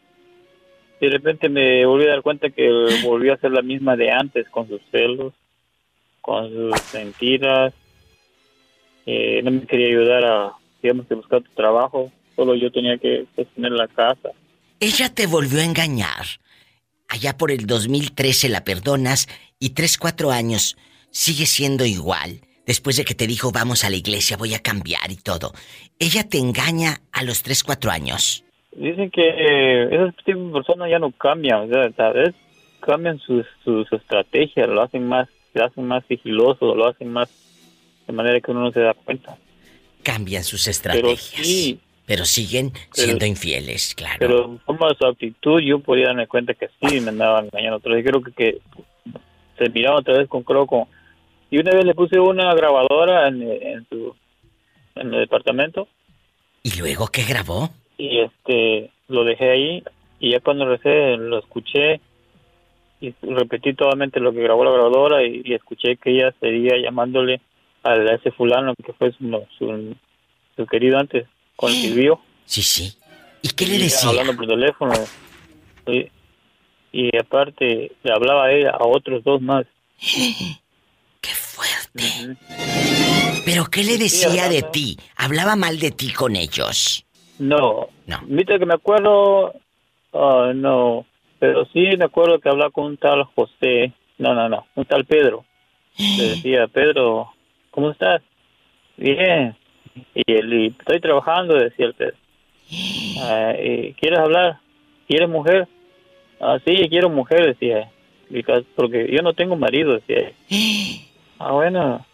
Y de repente me volví a dar cuenta que volvió a ser la misma de antes, con sus celos, con sus mentiras. Eh, no me quería ayudar a, digamos, que buscar tu trabajo. Solo yo tenía que pues, tener la casa. Ella te volvió a engañar. Allá por el 2013 la perdonas y tres, cuatro años sigue siendo igual. Después de que te dijo vamos a la iglesia, voy a cambiar y todo. Ella te engaña a los tres, cuatro años. Dicen que eh, esas tipos de personas ya no cambian, o sea, tal vez cambian sus, sus estrategias, lo hacen más, lo hacen más sigiloso, lo hacen más de manera que uno no se da cuenta. Cambian sus Pero estrategias. sí, Pero siguen Pero- siendo infieles, claro. pero como su actitud yo podía darme cuenta que sí me andaban engañando otra vez. Creo que, que se miraba otra vez con croco. Y una vez le puse una grabadora en, en su en el departamento ¿Y luego qué grabó? y este lo dejé ahí y ya cuando recé lo escuché y repetí totalmente lo que grabó la grabadora y, y escuché que ella seguía llamándole a ese fulano que fue su, su, su querido antes con el vivió Sí, sí. ¿Y qué le decía? Hablando por teléfono. Y, y aparte, le hablaba a ella a otros dos más. ¡Qué fuerte! ¿Pero qué le decía de ti? ¿Hablaba mal de ti con ellos? No. No. Viste que me acuerdo. ah, no. Pero sí me acuerdo que hablaba con un tal José. No, no, no. Un tal Pedro. Le decía, Pedro, ¿cómo estás? Bien. Y él, estoy trabajando, decía el Pedro. Ah, ¿Quieres hablar? ¿Quieres mujer? Ah, sí, quiero mujer, decía. Because- Porque yo no tengo marido, decía. Ah, bueno.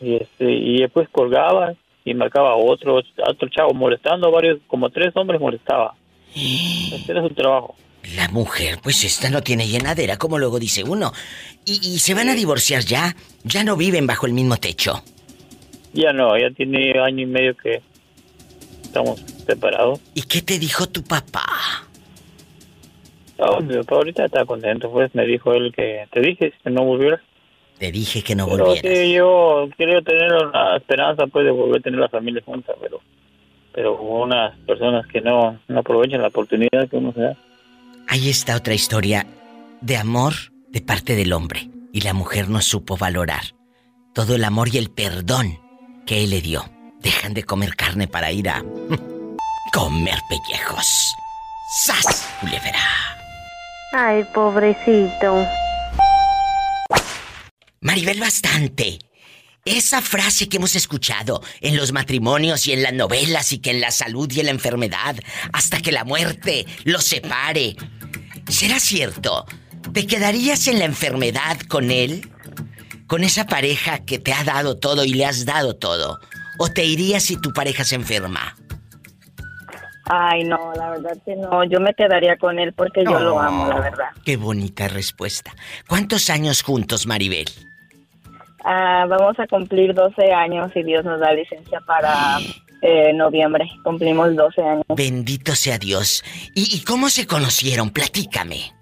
Y, este, y después colgaba y marcaba otro, otro chavo molestando a varios, como tres hombres molestaba. Ese era su trabajo. La mujer, pues esta no tiene llenadera, como luego dice uno. Y, y se van a divorciar ya. Ya no viven bajo el mismo techo. Ya no, ya tiene año y medio que estamos separados. ¿Y qué te dijo tu papá? Ah, mi papá ahorita está contento, pues me dijo él que te dije que no volvieras. Te dije que no Pero volvieras. sí, yo quiero tener la esperanza pues de volver a tener la familia junta, pero pero unas personas que no, no aprovechan la oportunidad que uno se da. Ahí está otra historia de amor de parte del hombre. Y la mujer no supo valorar todo el amor y el perdón que él le dio. Dejan de comer carne para ir a comer pellejos. ¡Sas! Culebra. Ay, pobrecito. Maribel Bastante. Esa frase que hemos escuchado en los matrimonios y en las novelas y que en la salud y en la enfermedad, hasta que la muerte los separe. ¿Será cierto? ¿Te quedarías en la enfermedad con él? ¿Con esa pareja que te ha dado todo y le has dado todo? ¿O te irías si tu pareja se enferma? Ay, no, la verdad que no. Yo me quedaría con él porque yo lo amo, la verdad. Qué bonita respuesta. ¿Cuántos años juntos, Maribel? Ah, vamos a cumplir 12 años y Dios nos da licencia para eh, noviembre. Cumplimos 12 años. Bendito sea Dios. ¿Y, y cómo se conocieron? Platícame.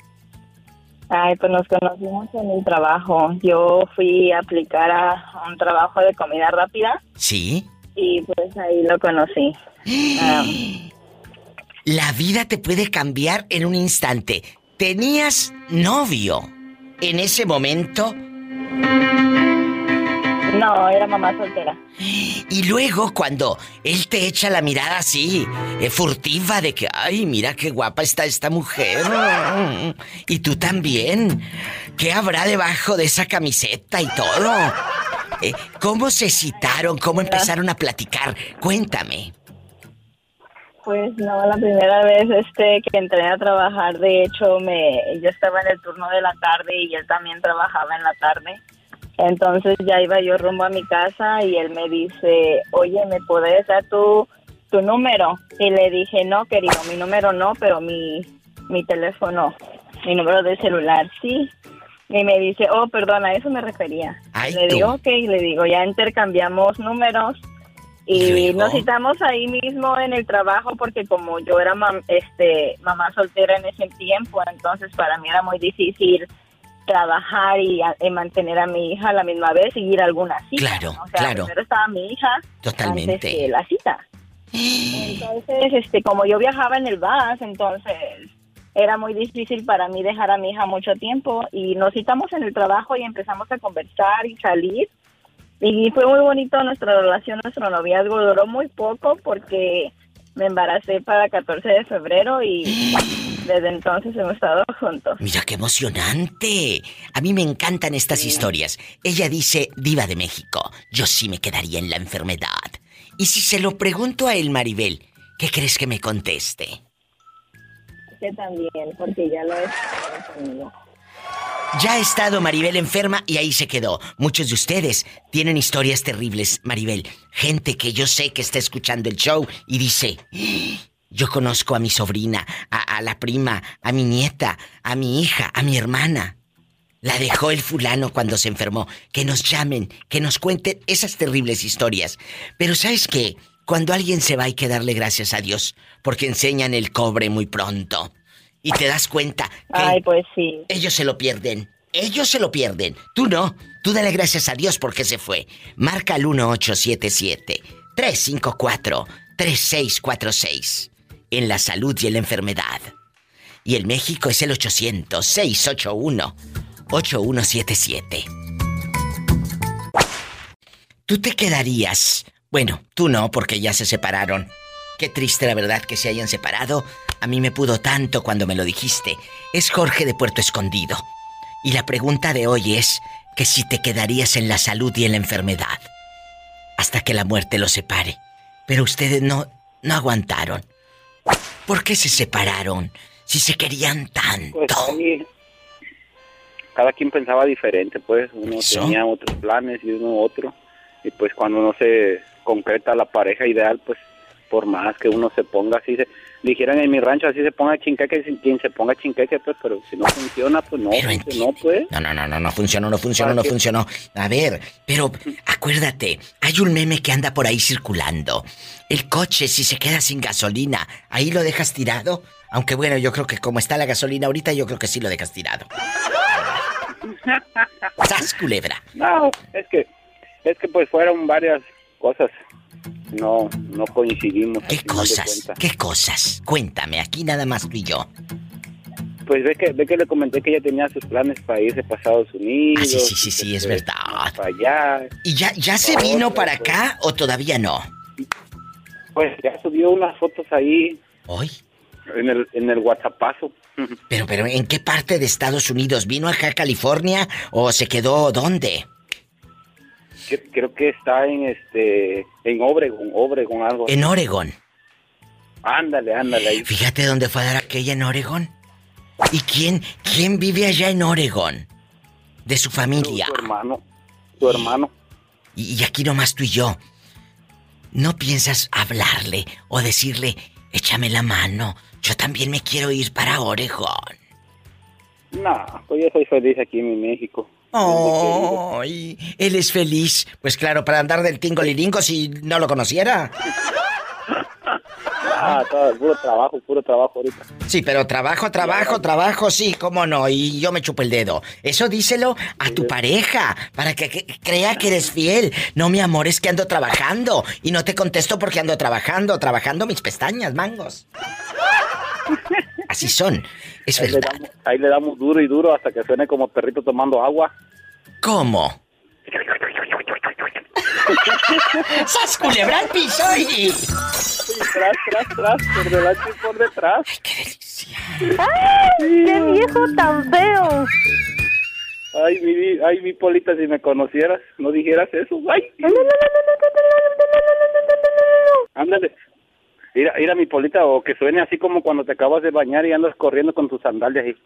Ay, pues nos conocimos en el trabajo. Yo fui a aplicar a un trabajo de comida rápida ¿Sí? y pues ahí lo conocí. Ah, La vida te puede cambiar en un instante. ¿Tenías novio en ese momento? No, era mamá soltera. Y luego cuando él te echa la mirada así, eh, furtiva de que, ay, mira qué guapa está esta mujer. Y tú también. ¿Qué habrá debajo de esa camiseta y todo? Eh, ¿Cómo se citaron? ¿Cómo empezaron a platicar? Cuéntame. Pues no, la primera vez este que entré a trabajar, de hecho, me yo estaba en el turno de la tarde y él también trabajaba en la tarde. Entonces ya iba yo rumbo a mi casa y él me dice, oye, ¿me puedes dar tu, tu número? Y le dije, no, querido, mi número no, pero mi, mi teléfono, mi número de celular, sí. Y me dice, oh, perdón, a eso me refería. Ay, le digo, ok, le digo, ya intercambiamos números y nos citamos ahí mismo en el trabajo porque como yo era mam- este mamá soltera en ese tiempo, entonces para mí era muy difícil trabajar y, a- y mantener a mi hija a la misma vez y ir a alguna cita. Claro, ¿no? O sea, claro. primero estaba mi hija Totalmente. antes que la cita. Entonces, este, como yo viajaba en el bus, entonces era muy difícil para mí dejar a mi hija mucho tiempo y nos citamos en el trabajo y empezamos a conversar y salir. Y fue muy bonito nuestra relación, nuestro noviazgo duró muy poco porque me embaracé para 14 de febrero y desde entonces hemos estado juntos. Mira qué emocionante. A mí me encantan estas historias. Ella dice, diva de México, yo sí me quedaría en la enfermedad. Y si se lo pregunto a él, Maribel, ¿qué crees que me conteste? Que también, porque ya lo he estado conmigo. Ya ha estado Maribel enferma y ahí se quedó. Muchos de ustedes tienen historias terribles, Maribel. Gente que yo sé que está escuchando el show y dice, "Ah, yo conozco a mi sobrina, a, a la prima, a mi nieta, a mi hija, a mi hermana. La dejó el fulano cuando se enfermó. Que nos llamen, que nos cuenten esas terribles historias. Pero ¿sabes qué? Cuando alguien se va hay que darle gracias a Dios, porque enseñan el cobre muy pronto. Y te das cuenta que Ay, pues sí. ellos se lo pierden. Ellos se lo pierden. Tú no. Tú dale gracias a Dios porque se fue. Marca al 1877 354 3646. En la salud y en la enfermedad. Y el México es el 800-681-8177. ¿Tú te quedarías? Bueno, tú no, porque ya se separaron. Qué triste la verdad que se hayan separado. A mí me pudo tanto cuando me lo dijiste. Es Jorge de Puerto Escondido. Y la pregunta de hoy es que si te quedarías en la salud y en la enfermedad. Hasta que la muerte los separe. Pero ustedes no, no aguantaron. ¿Por qué se separaron? Si se querían tanto. Pues ahí, cada quien pensaba diferente, pues uno tenía otros planes y uno otro. Y pues cuando no se concreta la pareja ideal, pues por más que uno se ponga así, se, dijeran en mi rancho así se ponga chinqueque, quien se ponga chinqueque, pues, pero si no funciona, pues no, no pues. No, no, no, no, no funcionó, no funcionó, no funcionó. A ver, pero acuérdate, hay un meme que anda por ahí circulando. El coche, si se queda sin gasolina, ahí lo dejas tirado. Aunque bueno, yo creo que como está la gasolina ahorita, yo creo que sí lo dejas tirado. ¡Sas, culebra! No, es que, es que pues fueron varias cosas no, no coincidimos. ¿Qué cosas? ¿Qué cosas? Cuéntame, aquí nada más tú y yo. Pues ve que, ve que le comenté que ella tenía sus planes para irse para Estados Unidos. Ah, sí, sí, sí, sí, es verdad. Para allá. ¿Y ya, ya se vino para acá o todavía no? Pues ya subió unas fotos ahí. ¿Hoy? En el, en el WhatsAppazo. Pero, pero, ¿en qué parte de Estados Unidos? ¿Vino acá a California o se quedó dónde? Creo que está en este en Obregón, Obregón algo. En Oregón. Ándale, ándale ahí. Fíjate dónde fue a dar aquella en Oregón. ¿Y quién quién vive allá en Oregón? De su familia. Su, hermano. Su hermano. Y, y aquí nomás tú y yo. ¿No piensas hablarle o decirle, échame la mano? Yo también me quiero ir para Oregón. No, pues yo soy feliz aquí en México. ¡Ay! él es feliz. Pues claro, para andar del tingo liringo si no lo conociera. Ah, todo, puro trabajo, puro trabajo ahorita. Sí, pero trabajo, trabajo, trabajo, sí, cómo no, y yo me chupo el dedo. Eso díselo a tu pareja, para que, que, crea que eres fiel. No, mi amor, es que ando trabajando. Y no te contesto porque ando trabajando, trabajando mis pestañas, mangos. Así son, es ahí verdad. Le damos, ahí le damos duro y duro hasta que suene como perrito tomando agua. ¿Cómo? ¡Sas culebra al piso y... tras, tras, tras, por delante y por detrás. ¡Ay, qué delicia! ¡Ay, qué viejo tan feo! Ay, mi, ay, mi Polita, si me conocieras, no dijeras eso. ¡Ay! Ándale. Mira, mira mi Polita, o que suene así como cuando te acabas de bañar y andas corriendo con tus sandalias y...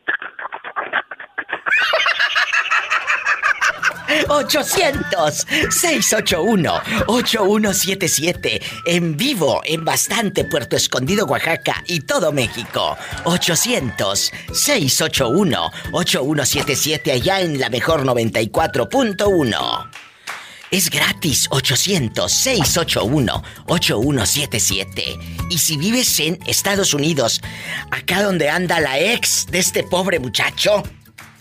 800-681-8177. En vivo, en bastante Puerto Escondido, Oaxaca y todo México. 800-681-8177 allá en la mejor 94.1. Es gratis 800-681-8177. Y si vives en Estados Unidos, acá donde anda la ex de este pobre muchacho,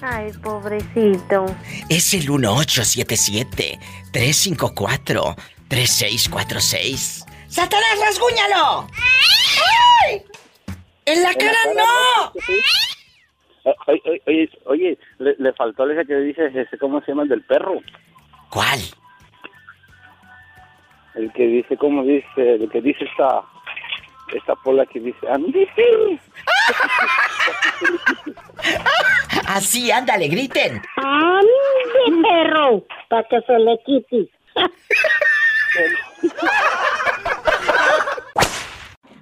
Ay, pobrecito. es el 1877-354-3646. ¡Satanás, rasguñalo! ¡Ay! ¡En la cara no! Oye, oye, oye, le, le, faltó ese que dice, ese, ¿cómo se llama el del perro? ¿Cuál? El que dice, ¿cómo dice? El que dice esta, esta pola que dice, ¡Andy! Así, ándale, griten. ¡Ande, perro! Para que se le quite.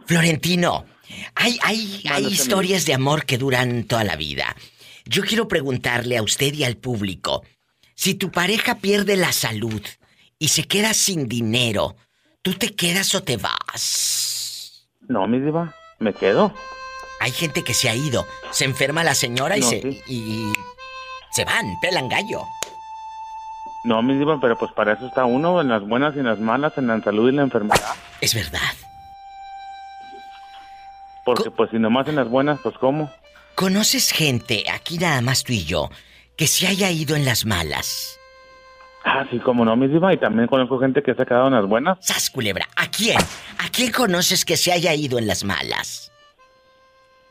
Florentino, hay, hay, hay historias de amor que duran toda la vida. Yo quiero preguntarle a usted y al público, si tu pareja pierde la salud y se queda sin dinero, ¿tú te quedas o te vas? No, mi diva, me quedo. Hay gente que se ha ido, se enferma la señora y No, se sí. y se van, pelan gallo. No, mi diva, pero pues para eso está uno, en las buenas y en las malas, en la salud y en la enfermedad. Es verdad. Porque pues si nomás en las buenas, pues ¿cómo? ¿Conoces gente, aquí nada más tú y yo, que se haya ido en las malas? Ah, sí, como no, mi diva, y también conozco gente que se ha quedado en las buenas. ¡Sas, culebra! ¿A quién? ¿A quién conoces que se haya ido en las malas?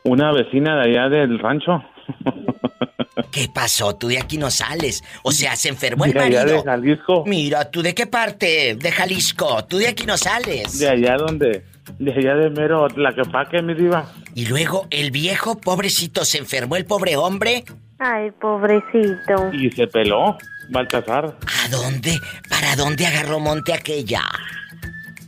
Una vecina de allá del rancho. ¿Qué pasó? Tú de aquí no sales. O sea, se enfermó el De allá marido. de Jalisco. Mira, ¿tú de qué parte de Jalisco? Tú de aquí no sales. De allá donde, de allá de mero, la que paque, mi diva. Y luego el viejo, pobrecito, se enfermó el pobre hombre. Ay, pobrecito. Y se peló, Baltasar. ¿A dónde? ¿Para dónde agarró monte aquella?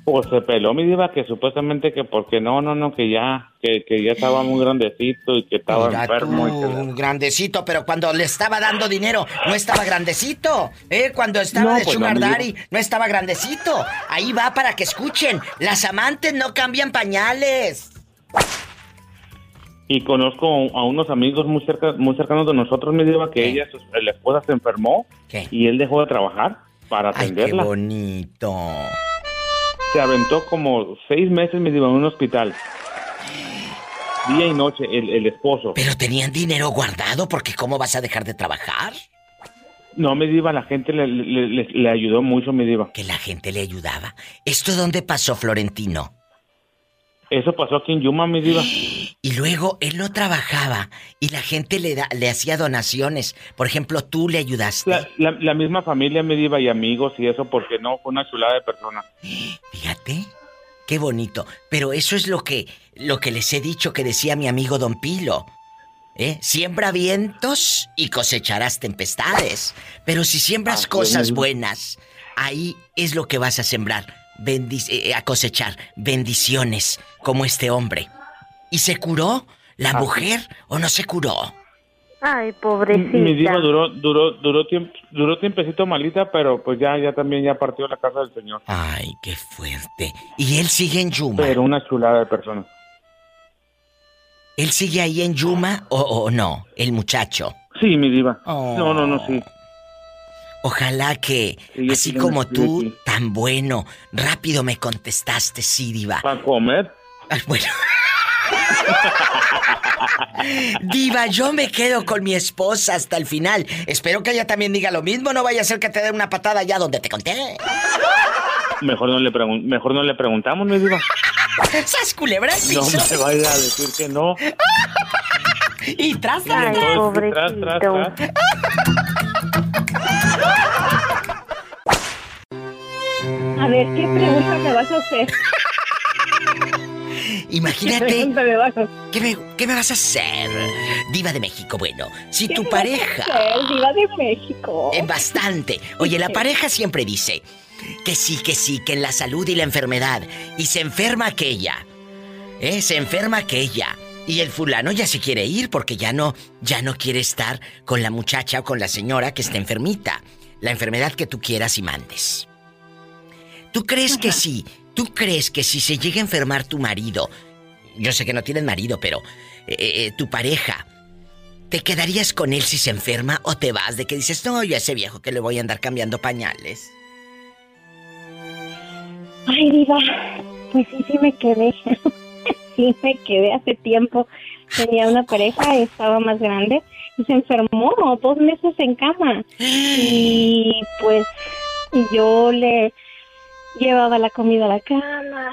Pues se peló, mi diva, que supuestamente que porque no, no, no, que ya, que, que ya estaba muy grandecito y que estaba Mira enfermo. y tú, que- un grandecito, pero cuando le estaba dando dinero, no estaba grandecito. ¿eh? Cuando estaba No, de pues, Sugar no, mi Daddy, no estaba grandecito. Ahí va para que escuchen. Las amantes no cambian pañales. Y conozco a unos amigos muy cerca, muy cercanos de nosotros, mi diva, que ella, la esposa se enfermó y él dejó de trabajar para Ay, qué atenderla. bonito. Se aventó como seis meses, mi diva, en un hospital. Día y noche, el, el esposo. Pero tenían dinero guardado porque ¿cómo vas a dejar de trabajar? No, mi diva, la gente le, le- le- le ayudó mucho, mi diva. Que la gente le ayudaba. ¿Esto dónde pasó, Florentino? Eso pasó aquí en Yuma, mi diva. Y luego él no trabajaba y la gente le, da, le hacía donaciones. Por ejemplo, tú le ayudaste. La, la- la misma familia, mi diva, y amigos y eso, porque no, fue una chulada de persona. Fíjate, qué bonito. Pero eso es lo que, lo que les he dicho que decía mi amigo Don Pilo. ¿Eh? Siembra vientos y cosecharás tempestades. Pero si siembras es, cosas buenas, ahí es lo que vas a sembrar. Bendic- eh, a cosechar bendiciones como este hombre. ¿Y se curó la mujer o no se curó? Ay, pobrecita. Mi diva duró, duró, duró tiempo, duró tiempecito malita, pero pues ya, ya también ya partió la casa del señor. Ay, qué fuerte. Y él sigue en Yuma. Pero una chulada de persona. ¿Él sigue ahí en Yuma o, o no? El muchacho. Sí, mi diva. Oh. No, no, no, sí. Ojalá que, Sí, así sí, como sí, tú, sí. tan bueno, rápido me contestaste, sí, Diva. ¿Para comer? Bueno. Diva, yo me quedo con mi esposa hasta el final. Espero que ella también diga lo mismo. No vaya a ser que te dé una patada allá donde te conté. Mejor no le, pregun- mejor no le preguntamos, mi diva. ¡Sas culebra No me vaya a decir que no. Y tras, tras, tras, tras. A ver, ¿qué pregunta me vas a hacer? ¿Qué Imagínate. pregunta me vas a? ¿Qué me, qué me vas a hacer? Diva de México, bueno, si ¿Qué tu me vas a pareja... hacer, diva de México? Es bastante. Oye, la pareja siempre dice que sí, que sí, que en la salud y la enfermedad. Y se enferma aquella. ¿Eh? Se enferma aquella. Y el fulano ya se quiere ir porque ya no, ya no quiere estar con la muchacha o con la señora que está enfermita. La enfermedad que tú quieras y mandes. ¿Tú crees que sí? ¿Tú crees que si se llega a enfermar tu marido, yo sé que no tienes marido, pero eh, eh, tu pareja, ¿te quedarías con él si se enferma o te vas de que dices, no, yo a ese viejo que le voy a andar cambiando pañales? Ay, diva, pues sí, sí me quedé. sí me quedé hace tiempo. Tenía una pareja, estaba más grande y se enfermó dos meses en cama. Y pues yo le llevaba la comida a la cama,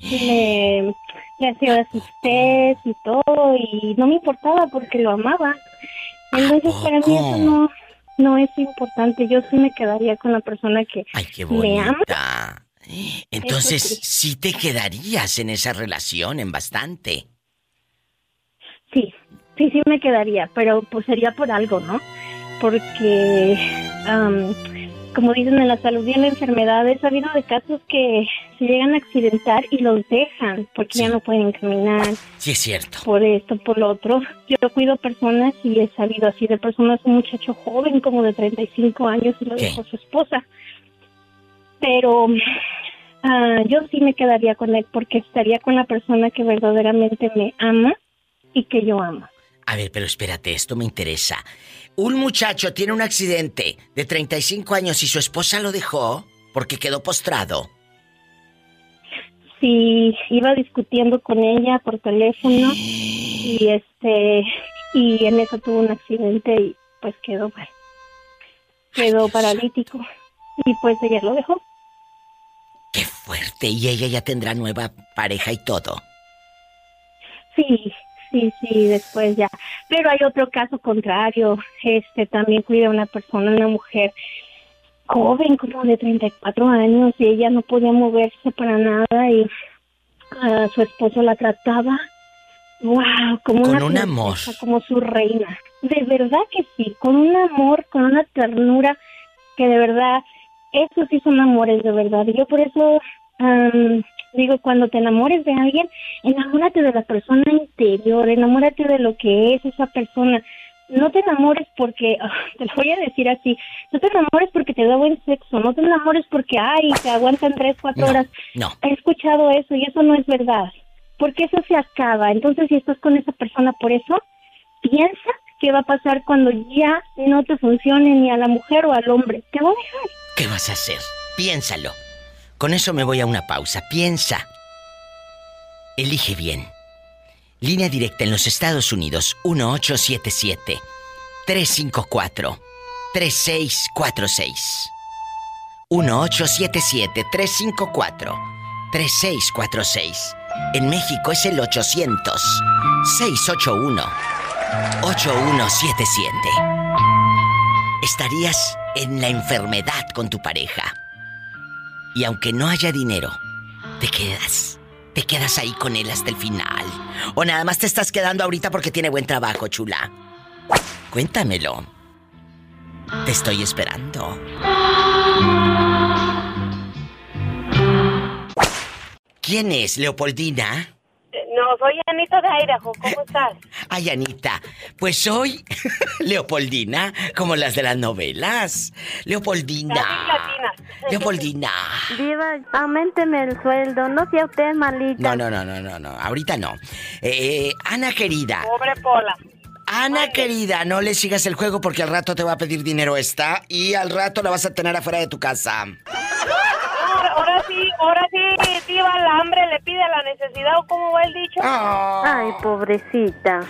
le, le hacía sus test y todo y no me importaba porque lo amaba. Entonces para mí eso no, no es importante. Yo sí me quedaría con la persona que Ay, qué me ama. Entonces, sí. sí te quedarías en esa relación en bastante. Sí, sí, sí me quedaría, pero pues sería por algo, ¿no? Porque, am, como dicen en la salud y en la enfermedad, he sabido de casos que se llegan a accidentar y los dejan porque ya no pueden caminar Sí, es cierto. por esto, por lo otro. Yo cuido personas y he sabido así de personas, un muchacho joven como de 35 años y lo ¿Qué? dejó su esposa. Pero ah, yo sí me quedaría con él porque estaría con la persona que verdaderamente me ama y que yo amo. A ver, pero espérate, esto me interesa. Un muchacho tiene un accidente de 35 años y su esposa lo dejó porque quedó postrado. Sí, iba discutiendo con ella por teléfono y este y en eso tuvo un accidente y pues quedó mal. Quedó paralítico. y pues ella lo dejó. Qué fuerte. Y ella ya tendrá nueva pareja y todo. Sí, sí, sí, después ya. Pero hay otro caso contrario. Este también cuida a una persona, una mujer joven, como de 34 años, y ella no podía moverse para nada y a su esposo la trataba, wow, como Con una un amor. como su reina. De verdad que sí, con un amor, con una ternura que de verdad, esos sí son amores de verdad. Y yo por eso am, digo, cuando te enamores de alguien, enamórate de la persona interior, enamórate de lo que es esa persona. No te enamores porque, ah, te lo voy a decir así, no te enamores porque te da buen sexo, no te enamores porque, ay, te aguantan tres, cuatro horas. No. He escuchado eso y eso no es verdad, porque eso se acaba. Entonces, si estás con esa persona por eso, piensa qué va a pasar cuando ya no te funcione ni a la mujer o al hombre. Te va a dejar. ¿Qué vas a hacer? Piénsalo. Con eso me voy a una pausa. Piensa. Elige bien. Línea directa en los Estados Unidos 1877 354 3646. 1877 354 3646. En México es el 800 681 8177. Estarías en la enfermedad con tu pareja. Y aunque no haya dinero, te quedas. Te quedas ahí con él hasta el final. O nada más te estás quedando ahorita porque tiene buen trabajo, chula. Cuéntamelo. Te estoy esperando. ¿Quién es, Leopoldina? No, soy Anita de Idaho. ¿Cómo estás? Ay, Anita, pues soy Leopoldina, como las de las novelas. Leopoldina. Leopoldina. Diva, aumenteme el sueldo, no sea usted malita. No, no, no, no, no, no. Ahorita no. Eh, Ana querida. Pobre Pola. Ana querida, no le sigas el juego porque al rato te va a pedir dinero esta y al rato la vas a tener afuera de tu casa. Ahora, ahora sí, ahora sí, le pide a la necesidad, ¿o cómo va el dicho? Ay, pobrecita.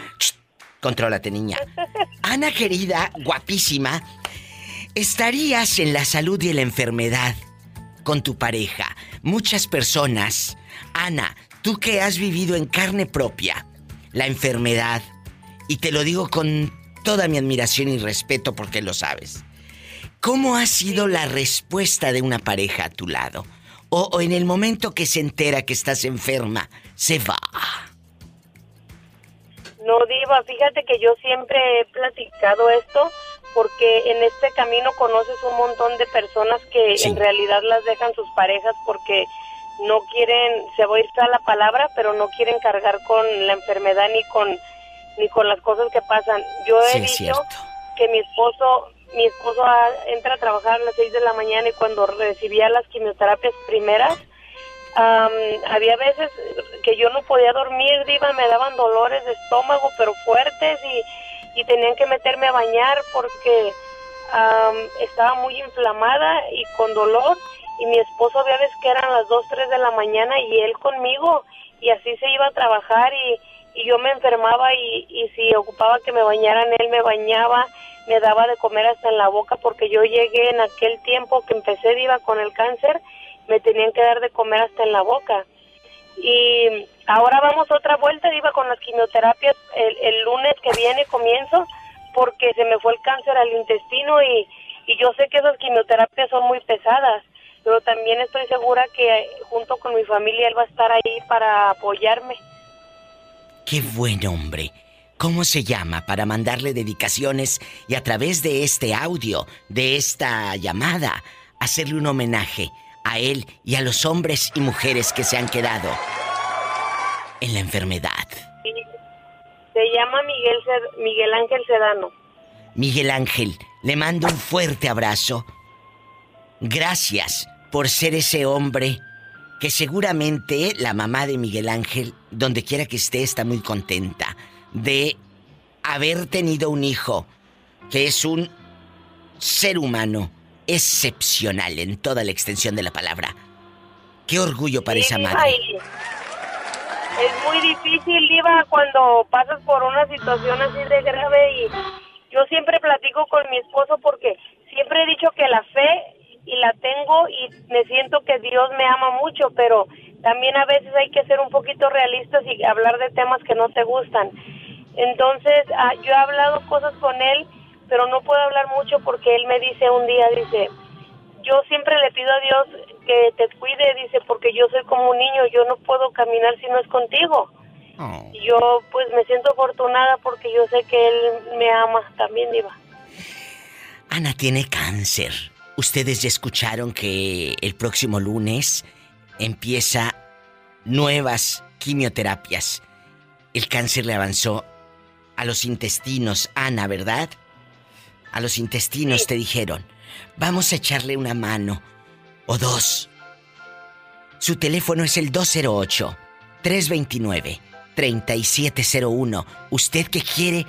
Contrólate, niña. Ana querida, guapísima, estarías en la salud y en la enfermedad con tu pareja. Muchas personas, Ana, tú que has vivido en carne propia la enfermedad, y te lo digo con toda mi admiración y respeto porque lo sabes. ¿Cómo ha sido la respuesta de una pareja a tu lado? O, o en el momento que se entera que estás enferma, se va. No, Diva, fíjate que yo siempre he platicado esto porque en este camino conoces un montón de personas que en realidad las dejan sus parejas porque no quieren, se va a ir a la palabra, pero no quieren cargar con la enfermedad ni con ni con las cosas que pasan. Yo he Sí, dicho que mi esposo mi esposo entra a trabajar a las 6 de la mañana y cuando recibía las quimioterapias primeras am, había veces que yo no podía dormir, diva, me daban dolores de estómago pero fuertes y, tenían que meterme a bañar porque estaba muy inflamada y con dolor y mi esposo había veces que eran las 2, 3 de la mañana y él conmigo y así se iba a trabajar y, y yo me enfermaba y, y si ocupaba que me bañaran él me bañaba, me daba de comer hasta en la boca porque yo llegué en aquel tiempo que empecé iba con el cáncer, me tenían que dar de comer hasta en la boca. Y ahora vamos otra vuelta, iba con las quimioterapias el, el lunes que viene comienzo porque se me fue el cáncer al intestino y, y yo sé que esas quimioterapias son muy pesadas, pero también estoy segura que junto con mi familia él va a estar ahí para apoyarme. Qué buen hombre. ¿Cómo se llama para mandarle dedicaciones y a través de este audio, de esta llamada, hacerle un homenaje a él y a los hombres y mujeres que se han quedado en la enfermedad? Se llama Miguel, Miguel Ángel Sedano. Miguel Ángel, le mando un fuerte abrazo. Gracias por ser ese hombre que seguramente la mamá de Miguel Ángel, donde quiera que esté, está muy contenta de haber tenido un hijo que es un ser humano excepcional en toda la extensión de la palabra. Qué orgullo para esa madre. y Es muy difícil, Diva, cuando pasas por una situación así de grave y yo siempre platico con mi esposo porque siempre he dicho que la fe y la tengo y me siento que Dios me ama mucho, pero también a veces hay que ser un poquito realistas y hablar de temas que no te gustan. Entonces, ah, yo he hablado cosas con él, pero no puedo hablar mucho porque él me dice un día, dice, yo siempre le pido a Dios que te cuide, dice, porque yo soy como un niño, yo no puedo caminar si no es contigo. Y yo pues me siento afortunada porque yo sé que él me ama también, Diva. Ana tiene cáncer. Ustedes ya escucharon que el próximo lunes empieza nuevas quimioterapias. El cáncer le avanzó a los intestinos, Ana, ¿verdad? A los intestinos te dijeron, vamos a echarle una mano o dos. Su teléfono es el 208 329 3701. Usted que quiere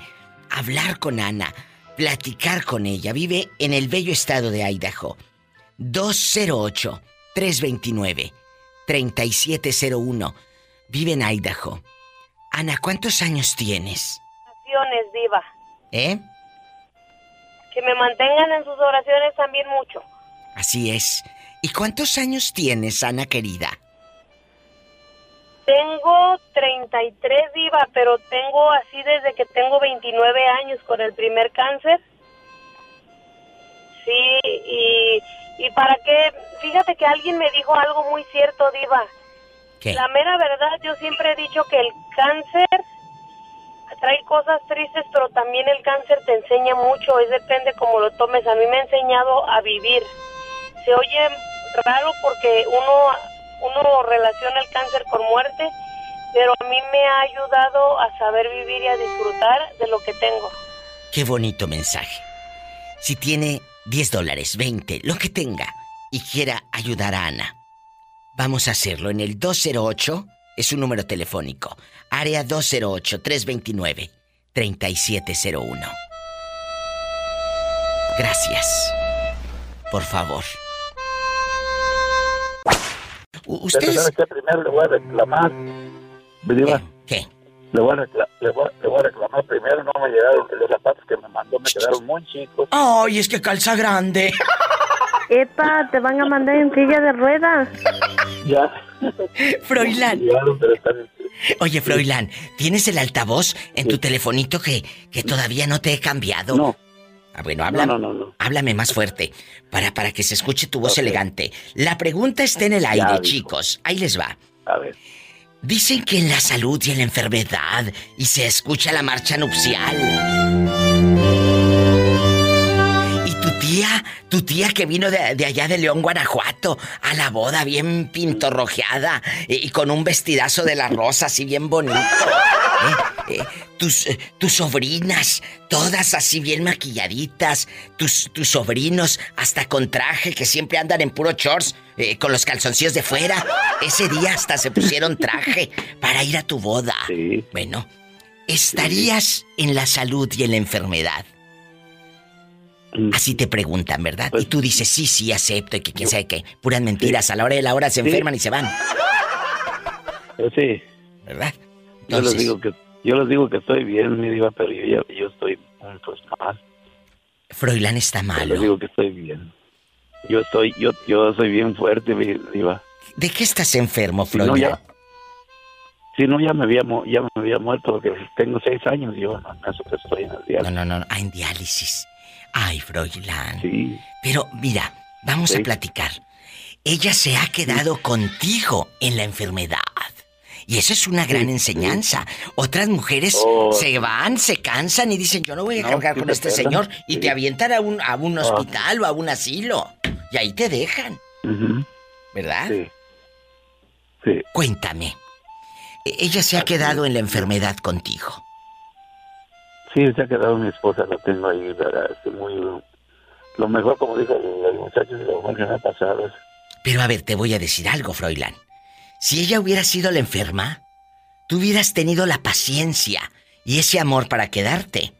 hablar con Ana, platicar con ella, vive en el bello estado de Idaho. 208 329 3701. Vive en Idaho. Ana, ¿cuántos años tienes? Oraciones, diva. ¿Eh? Que me mantengan en sus oraciones también mucho. Así es. ¿Y cuántos años tienes, Ana querida? Tengo 33, diva, pero tengo así desde que tengo 29 años con el primer cáncer. Sí, y, y para qué, fíjate que alguien me dijo algo muy cierto, diva. ¿Qué? La mera verdad, yo siempre he dicho que el cáncer trae cosas tristes, pero también el cáncer te enseña mucho, es depende cómo lo tomes. A mí me ha enseñado a vivir. Se oye raro porque uno, uno relaciona el cáncer con muerte, pero a mí me ha ayudado a saber vivir y a disfrutar de lo que tengo. Qué bonito mensaje. Si tiene 10 dólares, 20, lo que tenga, y quiera ayudar a Ana, vamos a hacerlo en el 208, es un número telefónico, área 208-329-3701. Gracias. Por favor. U- Pero ¿sabes qué? Primero le voy a reclamar. Diva, ¿Qué? Le voy, a recla- le, voy, le voy a reclamar primero, no me llegaron los zapatos que me mandó, me quedaron muy chicos. Ay, es que calza grande. Epa, te van a mandar en silla de ruedas. Ya. Froilán. Oye, Froilán, ¿tienes el altavoz en tu telefonito que, que todavía no te he cambiado? No. Ah, bueno, háblame, No, no, no, no. háblame más fuerte para, para que se escuche tu voz elegante. La pregunta está en el aire, dijo. chicos. Ahí les va. A ver. Dicen que en la salud y en la enfermedad y se escucha la marcha nupcial. Tía, tu tía que vino de, de allá de León, Guanajuato, a la boda bien pintorrojeada y, y con un vestidazo de la rosa así bien bonito. ¿eh? Eh, tus, eh, tus sobrinas, todas así bien maquilladitas. Tus, tus sobrinos, hasta con traje, que siempre andan en puro shorts, con los calzoncillos de fuera. Ese día hasta se pusieron traje para ir a tu boda. Bueno, ¿estarías en la salud y en la enfermedad? Así te preguntan, ¿verdad? y tú dices, sí, sí, acepto, y que quién sabe qué. Puras mentiras, a la hora de la hora se Sí. enferman y se van. Pero sí. ¿Verdad? Yo les Entonces- digo que yo les digo que estoy bien, mi diva, pero yo, yo estoy mm, pues mal. Froilán está Yo malo. les digo que estoy bien. Yo estoy, yo, yo soy bien fuerte, mi diva. ¿De qué estás enfermo, Si no, Froilán? ya, si no, ya me había, ya me había muerto porque tengo seis años y yo no, eso que estoy en el. No, no, no, no. Ah, en diálisis. Ay, Froilán. Sí. Pero mira, vamos a platicar. Ella se ha quedado contigo en la enfermedad. Y eso es una gran enseñanza. Otras mujeres Oh. se van, se cansan y dicen, yo no voy a No, cargar con este señor. Y te avientan a un, a un Ah. hospital o a un asilo. Y ahí te dejan. ¿verdad? Sí. Sí. Cuéntame. E- Ella se ha quedado en la enfermedad contigo. Sí, se ha quedado mi esposa, la tengo ahí, ¿verdad? Es muy... Lo mejor, como dijo el, el muchacho, lo mejor que me ha pasado es... Pero a ver, te voy a decir algo, Froilán. Si ella hubiera sido la enferma, tú hubieras tenido la paciencia y ese amor para quedarte.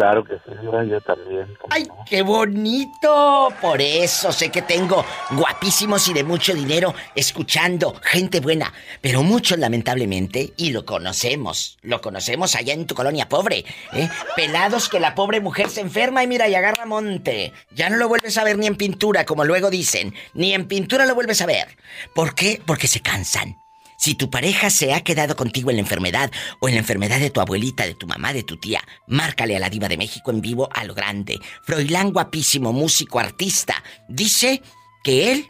Claro que sí, yo también. ¡Ay, qué bonito! Por eso sé que tengo guapísimos y de mucho dinero escuchando, gente buena, pero muchos lamentablemente, y lo conocemos, lo conocemos allá en tu colonia pobre, ¿eh? Pelados que la pobre mujer se enferma y mira y agarra monte. Ya no lo vuelves a ver ni en pintura, como luego dicen, ni en pintura lo vuelves a ver. ¿Por qué? Porque se cansan. Si tu pareja se ha quedado contigo en la enfermedad o en la enfermedad de tu abuelita, de tu mamá, de tu tía, márcale a la diva de México en vivo a lo grande. Froilán guapísimo, músico, artista, dice que él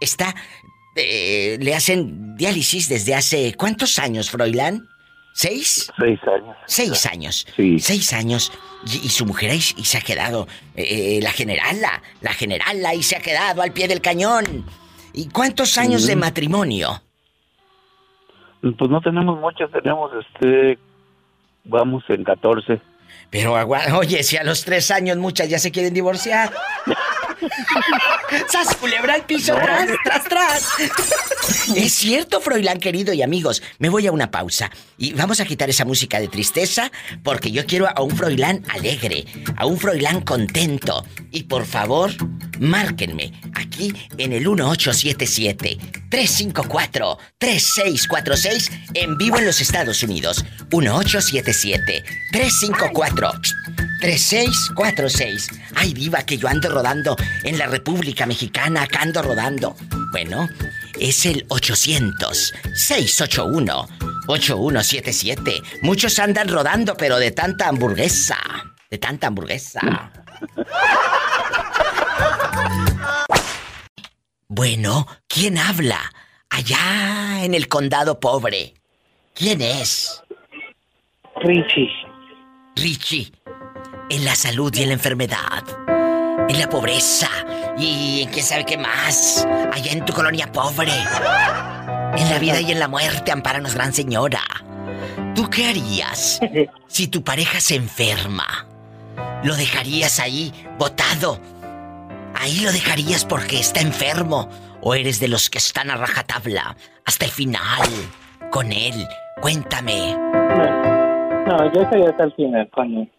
está... eh, le hacen diálisis desde hace... ¿Cuántos años, Froilán? ¿Seis? Seis años. Seis años. Sí. Seis años. Y, y su mujer ahí y se ha quedado. eh, eh, la generala. La generala ahí se ha quedado al pie del cañón. ¿Y cuántos años de Mm. matrimonio? Pues no tenemos muchos, tenemos este. Vamos en 14. Pero oye, si a los tres años muchas ya se quieren divorciar. ¡Sas culebra al piso! No. ¡Tras, tras, tras! es cierto, Froilán querido y amigos. Me voy a una pausa y vamos a quitar esa música de tristeza porque yo quiero a un Froilán alegre, a un Froilán contento. Y por favor, márquenme aquí en el 1877-354-3646 en vivo en los Estados Unidos. 1877-354-3646. Ay, diva, que yo ando rodando en la República Mexicana, acá ando rodando. Bueno, es el 800-681-8177. Muchos andan rodando, pero de tanta hamburguesa. De tanta hamburguesa. Bueno, ¿quién habla? Allá en el condado pobre. ¿Quién es? Richie. Richie. En la salud y en la enfermedad. En la pobreza. Y en quién sabe qué más. Allá en tu colonia pobre. En la vida y en la muerte, amparanos, gran señora. ¿Tú qué harías si tu pareja se enferma? ¿Lo dejarías ahí, botado? ¿Ahí lo dejarías porque está enfermo? ¿O eres de los que están a rajatabla hasta el final? Con él. Cuéntame. No, yo estoy hasta el final con él.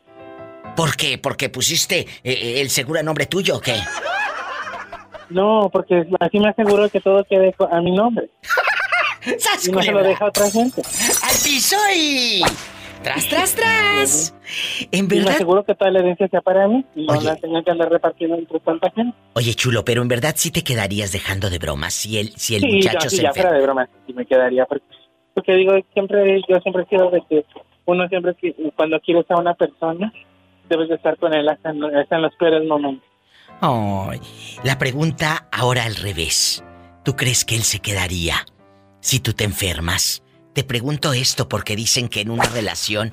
¿Por qué? ¿Porque pusiste eh, eh, el seguro a nombre tuyo o qué? No, porque así me aseguro que todo quede a mi nombre. ¡Sas, y no se lo deja a otra gente. ¡Al piso y... ¡Tras, tras, tras! En Y me verdad... aseguro que toda la herencia sea para mí y no la tenga que andar repartiendo entre tanta gente. Oye, chulo, pero en verdad sí te quedarías dejando de bromas si el, si el sí, muchacho yo, sí, se ya fuera de broma, sí me quedaría. Porque, porque digo, siempre, yo siempre quiero de que uno siempre, cuando quieres a una persona, debes de estar con él hasta en, hasta en los peores momentos. Ay, la pregunta ahora al revés. ¿Tú crees que él se quedaría si tú te enfermas? Te pregunto esto porque dicen que en una relación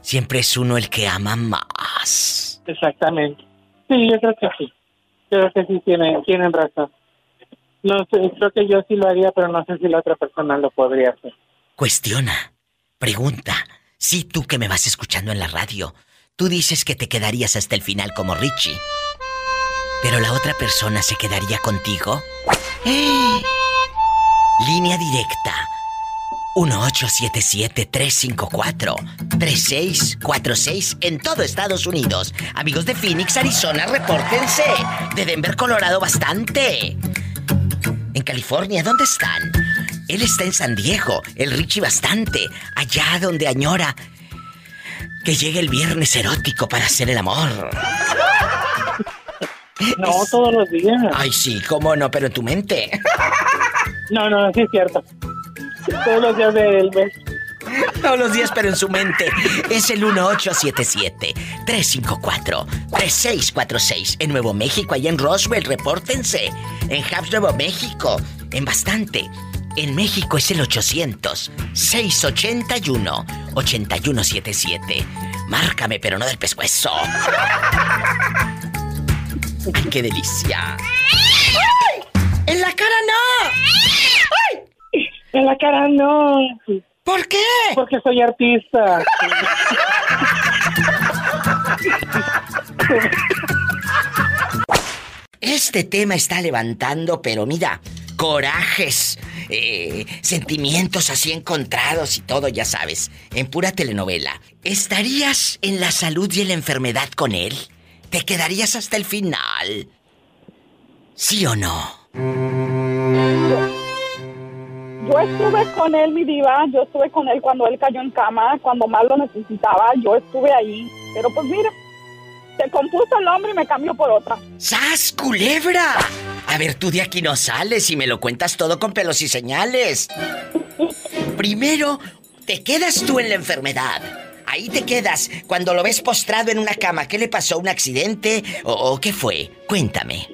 siempre es uno el que ama más. Exactamente. Sí, yo creo que sí. Creo que sí tienen, tienen razón. No sé, creo que yo sí lo haría, pero no sé si la otra persona lo podría hacer. Cuestiona, pregunta. Si tú que me vas escuchando en la radio, tú dices que te quedarías hasta el final como Richie. Pero la otra persona se quedaría contigo. ¡Eh! Línea directa. 1877-354-3646 en todo Estados Unidos. Amigos de Phoenix, Arizona, repórtense. De Denver, Colorado, bastante. En California, ¿dónde están? Él está en San Diego, el Richie bastante, allá donde añora que llegue el viernes erótico para hacer el amor. No, todos los días. Ay, sí, cómo no, pero en tu mente. No, no, sí es cierto. Todos los días del mes. Todos los días, pero en su mente. Es el 1877-354-3646. En Nuevo México, allá en Roswell, repórtense. En Habs, Nuevo México. En bastante. En México es el 800-681-8177. Márcame, pero no del pescuezo. ¡Ay, qué delicia! ¡Ay! ¡En la cara no! ¡Ay! En la cara no. ¿Por qué? Porque soy artista. Este tema está levantando, pero mira, corajes, eh, sentimientos así encontrados y todo, ya sabes, en pura telenovela. ¿Estarías en la salud y en la enfermedad con él? ¿Te quedarías hasta el final? ¿Sí o no? Yo estuve con él, mi diva, yo estuve con él cuando él cayó en cama, cuando más lo necesitaba, yo estuve ahí. Pero pues mira, se compuso el hombre y me cambió por otra. ¡Sas, culebra! A ver, tú de aquí no sales y me lo cuentas todo con pelos y señales. Primero, te quedas tú en la enfermedad. Ahí te quedas cuando lo ves postrado en una cama. ¿Qué le pasó? ¿Un accidente? ¿O, o qué fue? Cuéntame.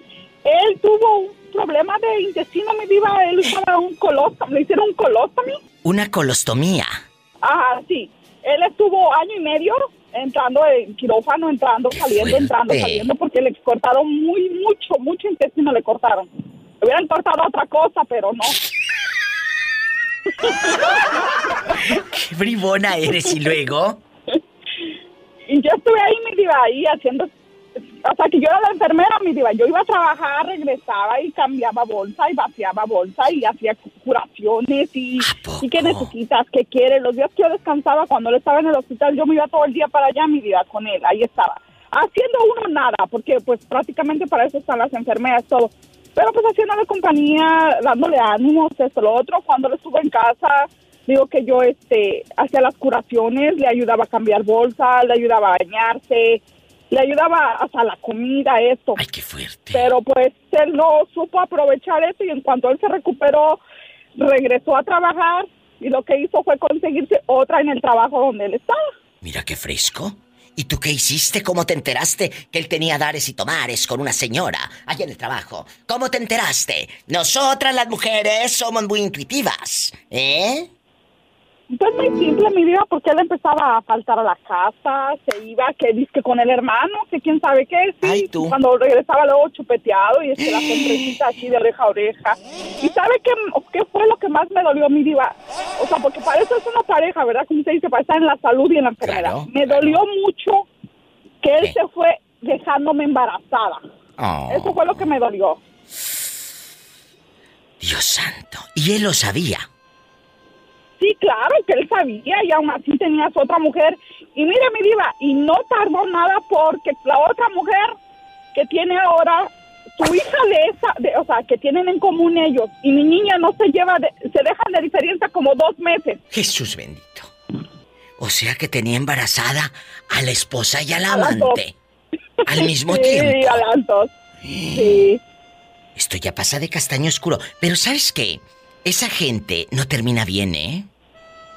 Él tuvo un problema de intestino, mi diva. Él usaba un colostomía. Le hicieron un colostomía. Una colostomía. Ajá, sí. Él estuvo año y medio entrando en quirófano, entrando, saliendo, entrando, saliendo, porque le cortaron muy, mucho, mucho intestino le cortaron. Le hubieran cortado otra cosa, pero no. ¡Qué bribona eres! ¿Y luego? Y yo estuve ahí, mi diva, ahí haciendo... O sea, que yo era la enfermera, mi diva. Yo iba a trabajar, regresaba y cambiaba bolsa y vaciaba bolsa y hacía curaciones y... ¿Y qué necesitas? ¿Qué quieres? Los días que yo descansaba, cuando él estaba en el hospital, yo me iba todo el día para allá, mi diva, con él. Ahí estaba. Haciendo uno nada, porque pues prácticamente para eso están las enfermeras, todo. Pero pues haciéndole compañía, dándole ánimos, esto, lo otro. Cuando él estuvo en casa, digo que yo este hacía las curaciones, le ayudaba a cambiar bolsa, le ayudaba a bañarse, le ayudaba hasta la comida, esto. Ay, qué fuerte. Pero pues él no supo aprovechar eso y en cuanto él se recuperó, regresó a trabajar y lo que hizo fue conseguirse otra en el trabajo donde él estaba. Mira qué fresco. ¿Y tú qué hiciste? ¿Cómo te enteraste que él tenía dares y tomares con una señora allá en el trabajo? ¿Cómo te enteraste? Nosotras las mujeres somos muy intuitivas, ¿eh? Pues muy simple, mi vida, porque él empezaba a faltar a la casa, se iba, que dice con el hermano, que quién sabe qué, sí. Cuando regresaba luego chupeteado y es que la sonrisita así de oreja a oreja. ¿Y sabe qué, qué fue lo que más me dolió, mi diva? O sea, porque para eso es una pareja, ¿verdad? Como se dice, para estar en la salud y en la enfermedad. me dolió mucho que él se fue dejándome embarazada. Oh, Eso fue lo que me dolió. Dios santo. Y él lo sabía. Sí, claro que él sabía y aún así tenías otra mujer. Y mira, mi diva, y no tardó nada porque la otra mujer que tiene ahora, su hija de esa, de- o sea, que tienen en común ellos, y mi niña no se lleva, de- se dejan de diferencia como dos meses. Jesús bendito. O sea que tenía embarazada a la esposa y al A amante. Al mismo Sí, tiempo. a las dos. Sí. Esto ya pasa de castaño oscuro. Pero ¿sabes qué? Esa gente no termina bien, ¿eh?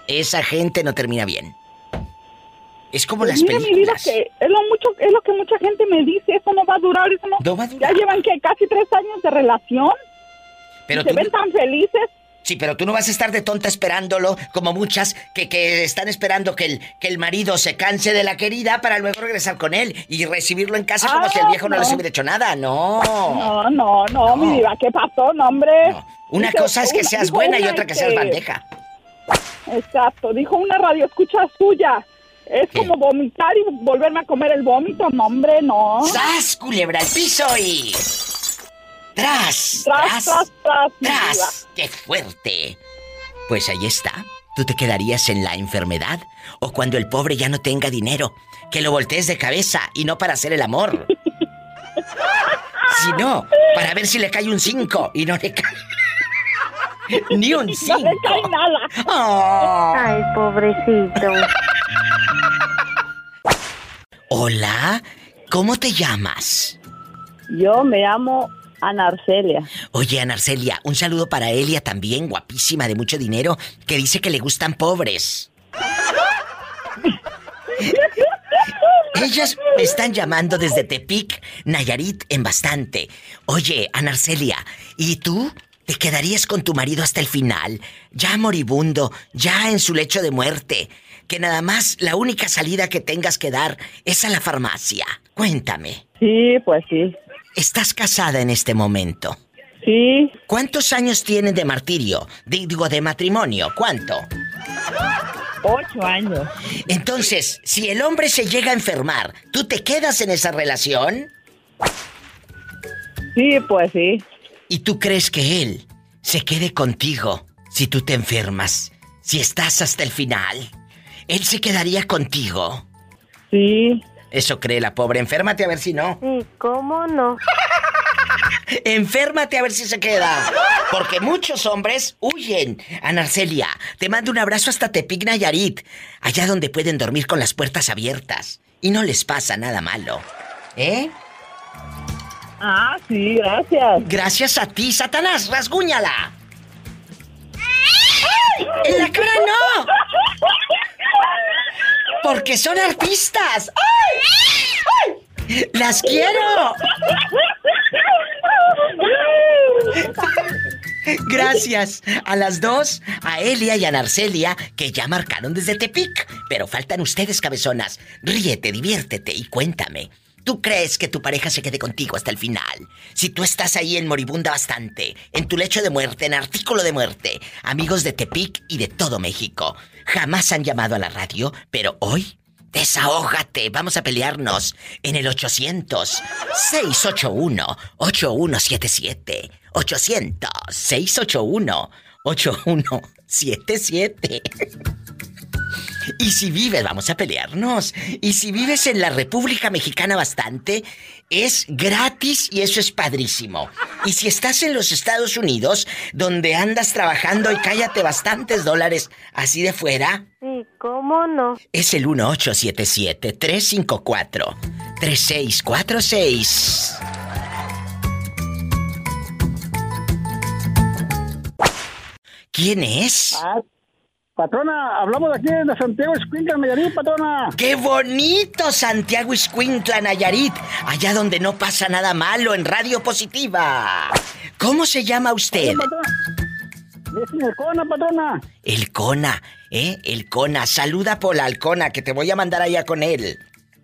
Esa gente no termina bien. Es como Pues las mira, mi vida, películas. que es lo mucho, es lo que mucha gente me dice, eso no va a durar, eso no. Ya llevan que casi tres años de relación. Pero y se tú- ven tan felices. Sí, pero tú no vas a estar de tonta esperándolo, como muchas que, que están esperando que el, que el marido se canse de la querida para luego regresar con él y recibirlo en casa como Ah, si el viejo no, no. les hubiera hecho nada. No. No, no, no, mi diva, ¿qué pasó, no, hombre? Una Dice- cosa es que una- seas dijo buena y una otra que seas bandeja. Exacto, dijo una radio escucha suya. Es como vomitar y volverme a comer el vómito, no, hombre, no. ¡Sas, culebra al piso y... ¡Tras! Tras, tras, tras. ¡Tras! ¡Qué fuerte! Pues ahí está. ¿Tú te quedarías en la enfermedad? ¿O cuando el pobre ya no tenga dinero? Que lo voltees de cabeza y no para hacer el amor. Si no, para ver si le cae un 5 y no le cae. Ni un 5. No le cae nada. Oh. Ay, pobrecito. Hola, ¿cómo te llamas? Yo me llamo Ana Arcelia. Oye, Ana Arcelia, un saludo para Elia también, guapísima, de mucho dinero, que dice que le gustan pobres. Ellas me están llamando desde Tepic, Nayarit, en bastante. Oye, Ana Arcelia, ¿y tú? ¿Te quedarías con tu marido hasta el final? Ya moribundo, ya en su lecho de muerte. Que nada más la única salida que tengas que dar es a la farmacia. Cuéntame. Sí, pues sí. ¿Estás casada en este momento? Sí. ¿Cuántos años tienen de martirio? Di- Digo, de matrimonio. ¿Cuánto? Ocho años. Entonces, si el hombre se llega a enfermar, ¿tú te quedas en esa relación? Sí, pues sí. ¿Y tú crees que él se quede contigo si tú te enfermas, si estás hasta el final, ¿él se quedaría contigo? Sí. Eso cree la pobre. Enférmate a ver si no. Sí, ¿cómo no? Enférmate a ver si se queda. Porque muchos hombres huyen. Anarcelia, te mando un abrazo hasta Tepic Nayarit. Allá donde pueden dormir con las puertas abiertas. Y no les pasa nada malo. ¿Eh? Ah, sí, gracias. Gracias a ti, Satanás, rasguñala. ¡En la cara no! Porque son artistas. ¡Ay! ¡Ay! ¡Las quiero! Gracias a las dos, a Elia y a Narcelia, que ya marcaron desde Tepic. Pero faltan ustedes, cabezonas. Ríete, diviértete y cuéntame. ¿Tú crees que tu pareja se quede contigo hasta el final? Si tú estás ahí en moribunda bastante, en tu lecho de muerte, en artículo de muerte, amigos de Tepic y de todo México, jamás han llamado a la radio, pero hoy Desahógate, vamos a pelearnos en el 800-681-8177. 800-681-8177. Y si vives, vamos a pelearnos. Y si vives en la República Mexicana bastante, es gratis y eso es padrísimo. Y si estás en los Estados Unidos, donde andas trabajando y cállate bastantes dólares así de fuera, Sí, ¿cómo no? es el 1877-354-3646. ¿Quién es? Ah, patrona, hablamos de aquí de Santiago Escuintla, Nayarit, patrona. ¡Qué bonito Santiago Iscuintla, Nayarit! Allá donde no pasa nada malo en Radio Positiva. ¿Cómo se llama usted? Es el Cona, patrona. El Cona, ¿eh? El Cona. Saluda por la Alcona, que te voy a mandar allá con él.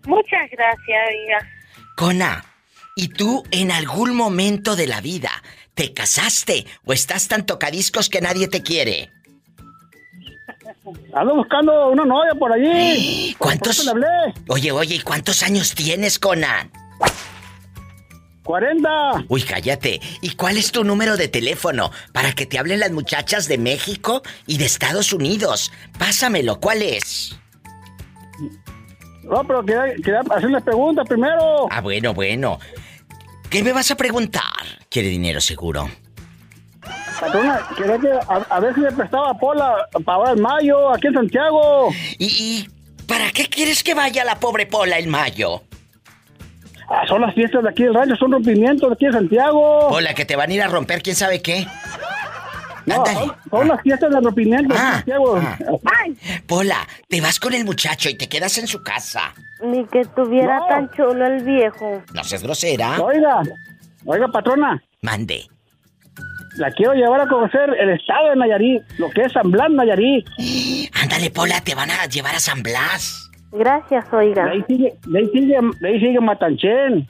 Muchas gracias, oiga. Cona, ¿y tú en algún momento de la vida te casaste o estás tan tocadiscos que nadie te quiere? Ando buscando una novia por allí. ¿Cuántos? Por le hablé. Oye, oye, ¿y cuántos años tienes, Cona? 40. Uy, cállate. ¿Y cuál es tu número de teléfono para que te hablen las muchachas de México y de Estados Unidos? Pásamelo, ¿cuál es? No, pero quería, quería hacerles preguntas primero. Ah, bueno, bueno. ¿Qué me vas a preguntar? Quiere dinero seguro. Patrona, quería que a, a ver si me prestaba Pola para ahora en mayo, aquí en Santiago. ¿Y, y para qué quieres que vaya la pobre Pola en mayo? Ah, son las fiestas de aquí del rancho, son rompimientos de aquí en Santiago. Pola, que te van a ir a romper quién sabe qué. No, son, son las fiestas de rompimiento de Ah, Santiago. Pola, te vas con el muchacho y te quedas en su casa. Ni que tuviera tan chulo el viejo. No seas grosera. Oiga, oiga, patrona. Mande. La quiero llevar a conocer el estado de Nayarit, lo que es San Blas, Nayarit. Ándale, Pola, te van a llevar a San Blas. Gracias, oiga. De ahí sigue, de ahí sigue, de ahí sigue Matanchen.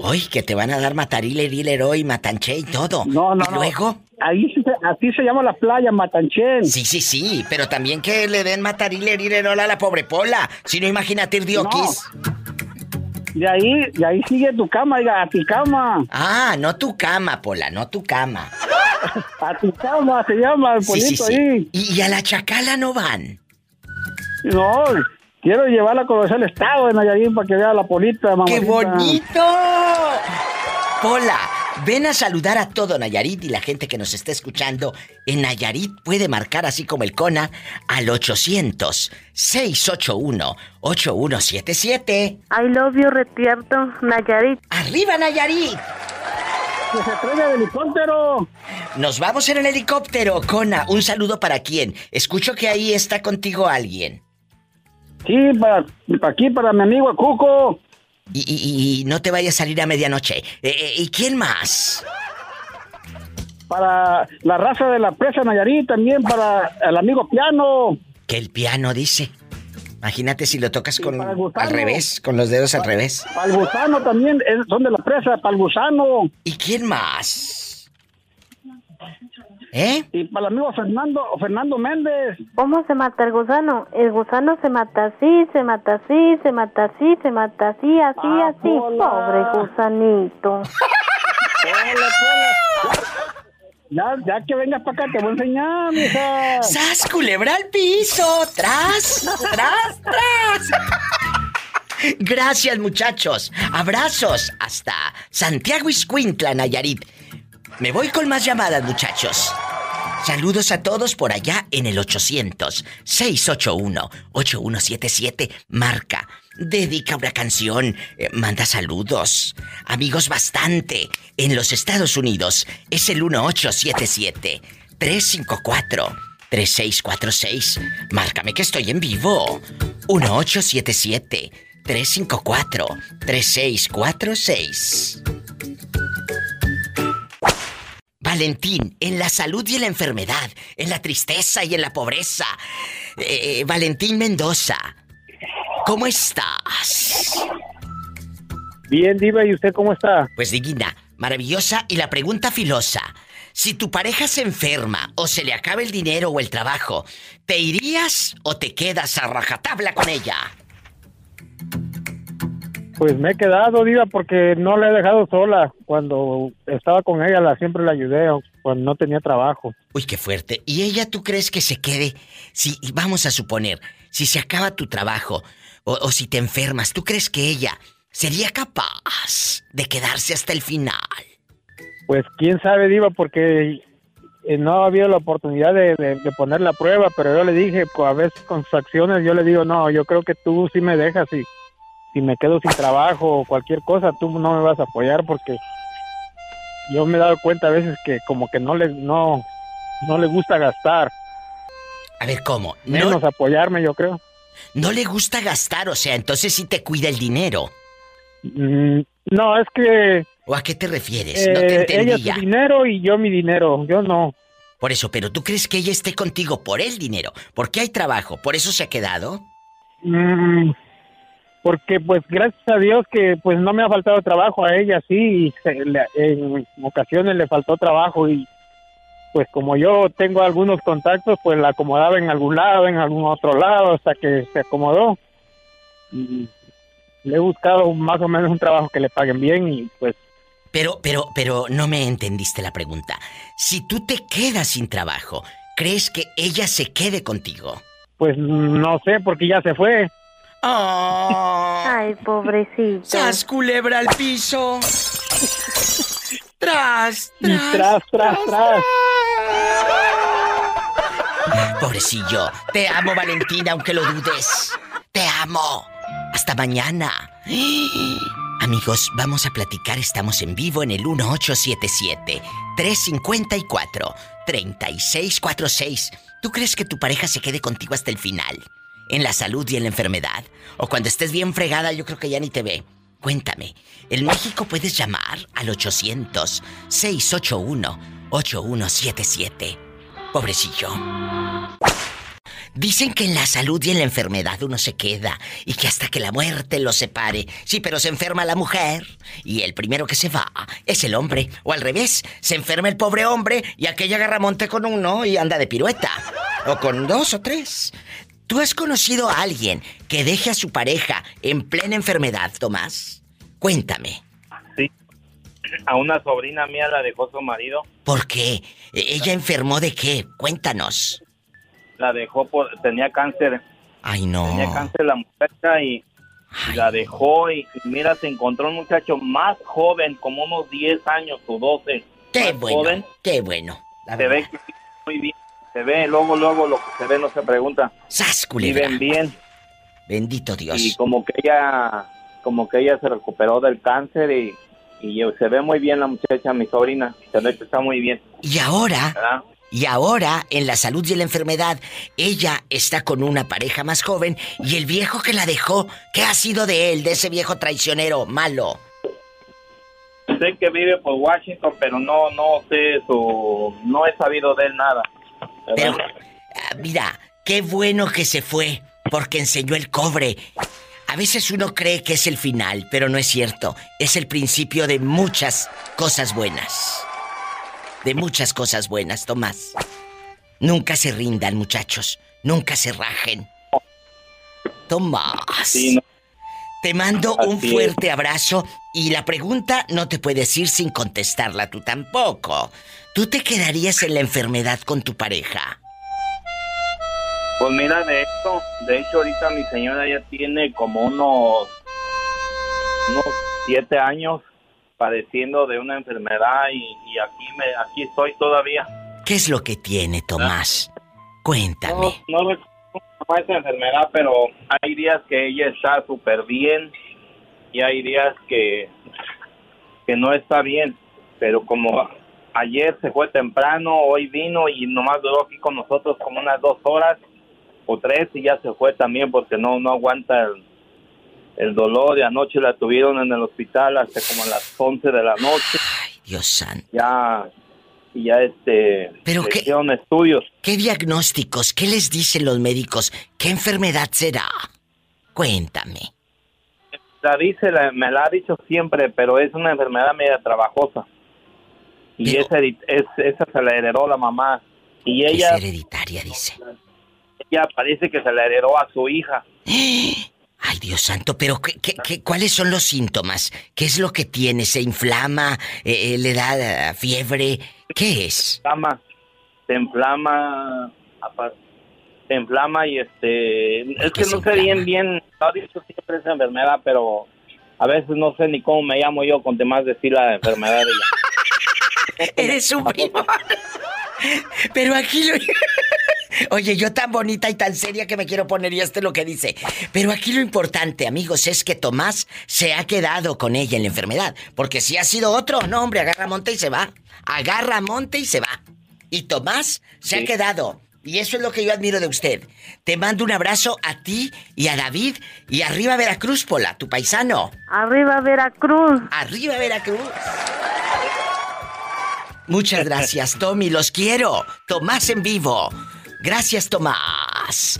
Hoy que te van a dar matarile, rilero y matanche y todo. No, no, ¿Y no. luego? Ahí sí se- así se llama la playa, Matanchen. Sí, sí, sí, pero también que le den matarile, rilero a la pobre Pola. Si no, imagínate ir dioquis. De ahí, de ahí sigue tu cama, oiga, a tu cama. Ah, no tu cama, Pola, no tu cama. A tu cama se llama el Sí, sí, polito sí. ahí. ¿Y, y a la chacala no van? No, quiero llevarla a conocer el estado de Nayarit para que vea la polita, mamá. ¡Qué bonito! Pola, ven a saludar a todo Nayarit y la gente que nos está escuchando en Nayarit puede marcar así como el CONA al 800-681-8177. I love you, retierto, Nayarit. ¡Arriba, Nayarit! ¡Que se el helicóptero! Nos vamos en el helicóptero, Cona. Un saludo para quién. Escucho que ahí está contigo alguien. Sí, para, para aquí, para mi amigo Cuco. Y, y- y no te vayas a salir a medianoche. Eh, eh, ¿Y quién más? Para la raza de la presa Nayarit, también para el amigo Piano. Que el piano dice. Imagínate si lo tocas con gusano. al revés, con los dedos al revés. Para el gusano también, son de la presa, para el gusano. ¿Y quién más? ¿Eh? Y para el amigo Fernando, Fernando Méndez. ¿Cómo se mata el gusano? El gusano se mata así, se mata así, se mata así, se mata así, así, Ah, así. Pola. Pobre gusanito. Ya, ya que vengas para acá te voy a enseñar, mija. ¡Sas, culebra al piso! ¡Tras, tras, tras! Gracias, muchachos. Abrazos hasta Santiago Iscuintla, Nayarit. Me voy con más llamadas, muchachos. Saludos a todos por allá en el 800-681-8177. Marca, dedica una canción, eh, manda saludos. Amigos, bastante. En los Estados Unidos es el 1877-354-3646. Márcame que estoy en vivo. 1877-354-3646. Valentín, en la salud y en la enfermedad, en la tristeza y en la pobreza. Eh, Valentín Mendoza, ¿cómo estás? Bien, Diva, ¿y usted cómo está? Pues digna, maravillosa y la pregunta filosa. Si tu pareja se enferma o se le acaba el dinero o el trabajo, ¿te irías o te quedas a rajatabla con ella? Pues me he quedado, Diva, porque no la he dejado sola. Cuando estaba con ella, la siempre la ayudé, cuando no tenía trabajo. Uy, qué fuerte. ¿Y ella tú crees que se quede? Si, vamos a suponer, si se acaba tu trabajo o, o si te enfermas, ¿tú crees que ella sería capaz de quedarse hasta el final? Pues quién sabe, Diva, porque eh, no ha habido la oportunidad de, de- de poner la prueba, pero yo le dije, pues, a veces con sus acciones, yo le digo, no, yo creo que tú sí me dejas y si me quedo sin trabajo o cualquier cosa, tú no me vas a apoyar porque yo me he dado cuenta a veces que como que no le, no, no le gusta gastar. A ver, ¿cómo? Menos apoyarme, yo creo. No le gusta gastar, o sea, entonces sí te cuida el dinero. Mm, no, es que... ¿O a qué te refieres? no te eh, entendí ella ya. su dinero y yo mi dinero, yo no. Por eso, pero tú crees que ella esté contigo por el dinero, porque hay trabajo, por eso se ha quedado. Mm, porque pues gracias a Dios que pues no me ha faltado trabajo a ella sí y se- le- en ocasiones le faltó trabajo y pues como yo tengo algunos contactos pues la acomodaba en algún lado en algún otro lado hasta que se acomodó y le he buscado más o menos un trabajo que le paguen bien y pues Pero, pero, pero no me entendiste la pregunta. Si tú te quedas sin trabajo, ¿crees que ella se quede contigo? pues no sé porque ya se fue Ay, pobrecito. ¡Sas, culebra al piso! ¡Tras, Y tras tras tras Pobrecillo, te amo Valentina, aunque lo dudes. Te amo. Hasta mañana. Amigos, vamos a platicar, estamos en vivo en el 1877-354-3646. ¿Tú crees que tu pareja se quede contigo hasta el final? ¿En la salud y en la enfermedad? ¿O cuando estés bien fregada yo creo que ya ni te ve? Cuéntame, ¿en México puedes llamar al 800-681-8177? Pobrecillo. Dicen que en la salud y en la enfermedad uno se queda y que hasta que la muerte los separe. Sí, pero se enferma la mujer y el primero que se va es el hombre. O al revés, se enferma el pobre hombre y aquella agarra monte con uno y anda de pirueta. O con dos o tres. ¿Tú has conocido a alguien que deje a su pareja en plena enfermedad, Tomás? Cuéntame. Sí. A una sobrina mía la dejó su marido. ¿Por qué? ¿E- ¿Ella enfermó de qué? Cuéntanos. La dejó por... Tenía cáncer. Ay, no. Tenía cáncer la muchacha y, la dejó y, y mira, se encontró un muchacho más joven, como unos 10 años o 12. Qué bueno, joven. qué bueno. La Se ve que muy bien. Se ve, luego, luego lo que se ve no se pregunta. ¡Sas, culebra! Viven bien. Bendito Dios. Y como que ella, como que ella se recuperó del cáncer y, y se ve muy bien la muchacha, mi sobrina. Se ve que está muy bien. Y ahora, ¿verdad? y ahora, en la salud y en la enfermedad, ella está con una pareja más joven y el viejo que la dejó, ¿qué ha sido de él, de ese viejo traicionero, malo? Sé que vive por Washington, pero no, no sé no he sabido de él nada. ¿Verdad? Ah, Mira, qué bueno que se fue, porque enseñó el cobre. A veces uno cree que es el final, pero no es cierto. Es el principio de muchas cosas buenas. De muchas cosas buenas, Tomás. Nunca se rindan, muchachos. Nunca se rajen. Tomás. Sí, no. Te mando un es. fuerte abrazo Y la pregunta no te puedes ir sin contestarla tú tampoco. ¿Tú te quedarías en la enfermedad con tu pareja? Pues mira, de hecho, de hecho ahorita mi señora ya tiene como unos, unos siete años padeciendo de una enfermedad y, y aquí me, aquí estoy todavía. ¿Qué es lo que tiene, Tomás? Cuéntame. No, no recuerdo cómo es esa enfermedad, pero hay días que ella está súper bien y hay días que, que no está bien. Pero como ayer se fue temprano, hoy vino y nomás duró aquí con nosotros como unas dos horas o tres y ya se fue también porque no, no aguanta el, el dolor. Y anoche la tuvieron en el hospital hasta como a las 11 de la noche. Dios santo. Ya, y ya este, ¿Pero qué- hicieron estudios. ¿Qué diagnósticos? ¿Qué les dicen los médicos? ¿Qué enfermedad será? Cuéntame. La dice, la- me la ha dicho siempre, pero es una enfermedad media trabajosa. Y esa, es, esa se la heredó la mamá. Y ella, Es hereditaria, dice. ella parece que se la heredó a su hija. Ay, Dios santo, pero ¿qué, qué- qué- cuáles son los síntomas? ¿Qué es lo que tiene? ¿Se inflama? Eh, eh, ¿Le da eh, fiebre? ¿Qué es? inflama, se inflama, se inflama y este, es que no sé bien, bien, ha dicho siempre esa enfermedad, pero a veces no sé ni cómo me llamo yo con demás decir la enfermedad de ella. Eres un primo. Pero aquí lo... Oye, yo tan bonita y tan seria que me quiero poner y esto es lo que dice. Pero aquí lo importante, amigos, es que Tomás se ha quedado con ella en la enfermedad. Porque si ha sido otro, no, hombre, agarra monte y se va. Agarra monte y se va. Y Tomás se ha quedado. Y eso es lo que yo admiro de usted. Te mando un abrazo a ti y a David y arriba Veracruz, Pola, tu paisano. Arriba Veracruz. Arriba Veracruz. Muchas gracias, Tommy, los quiero. Tomás en vivo. Gracias, Tomás.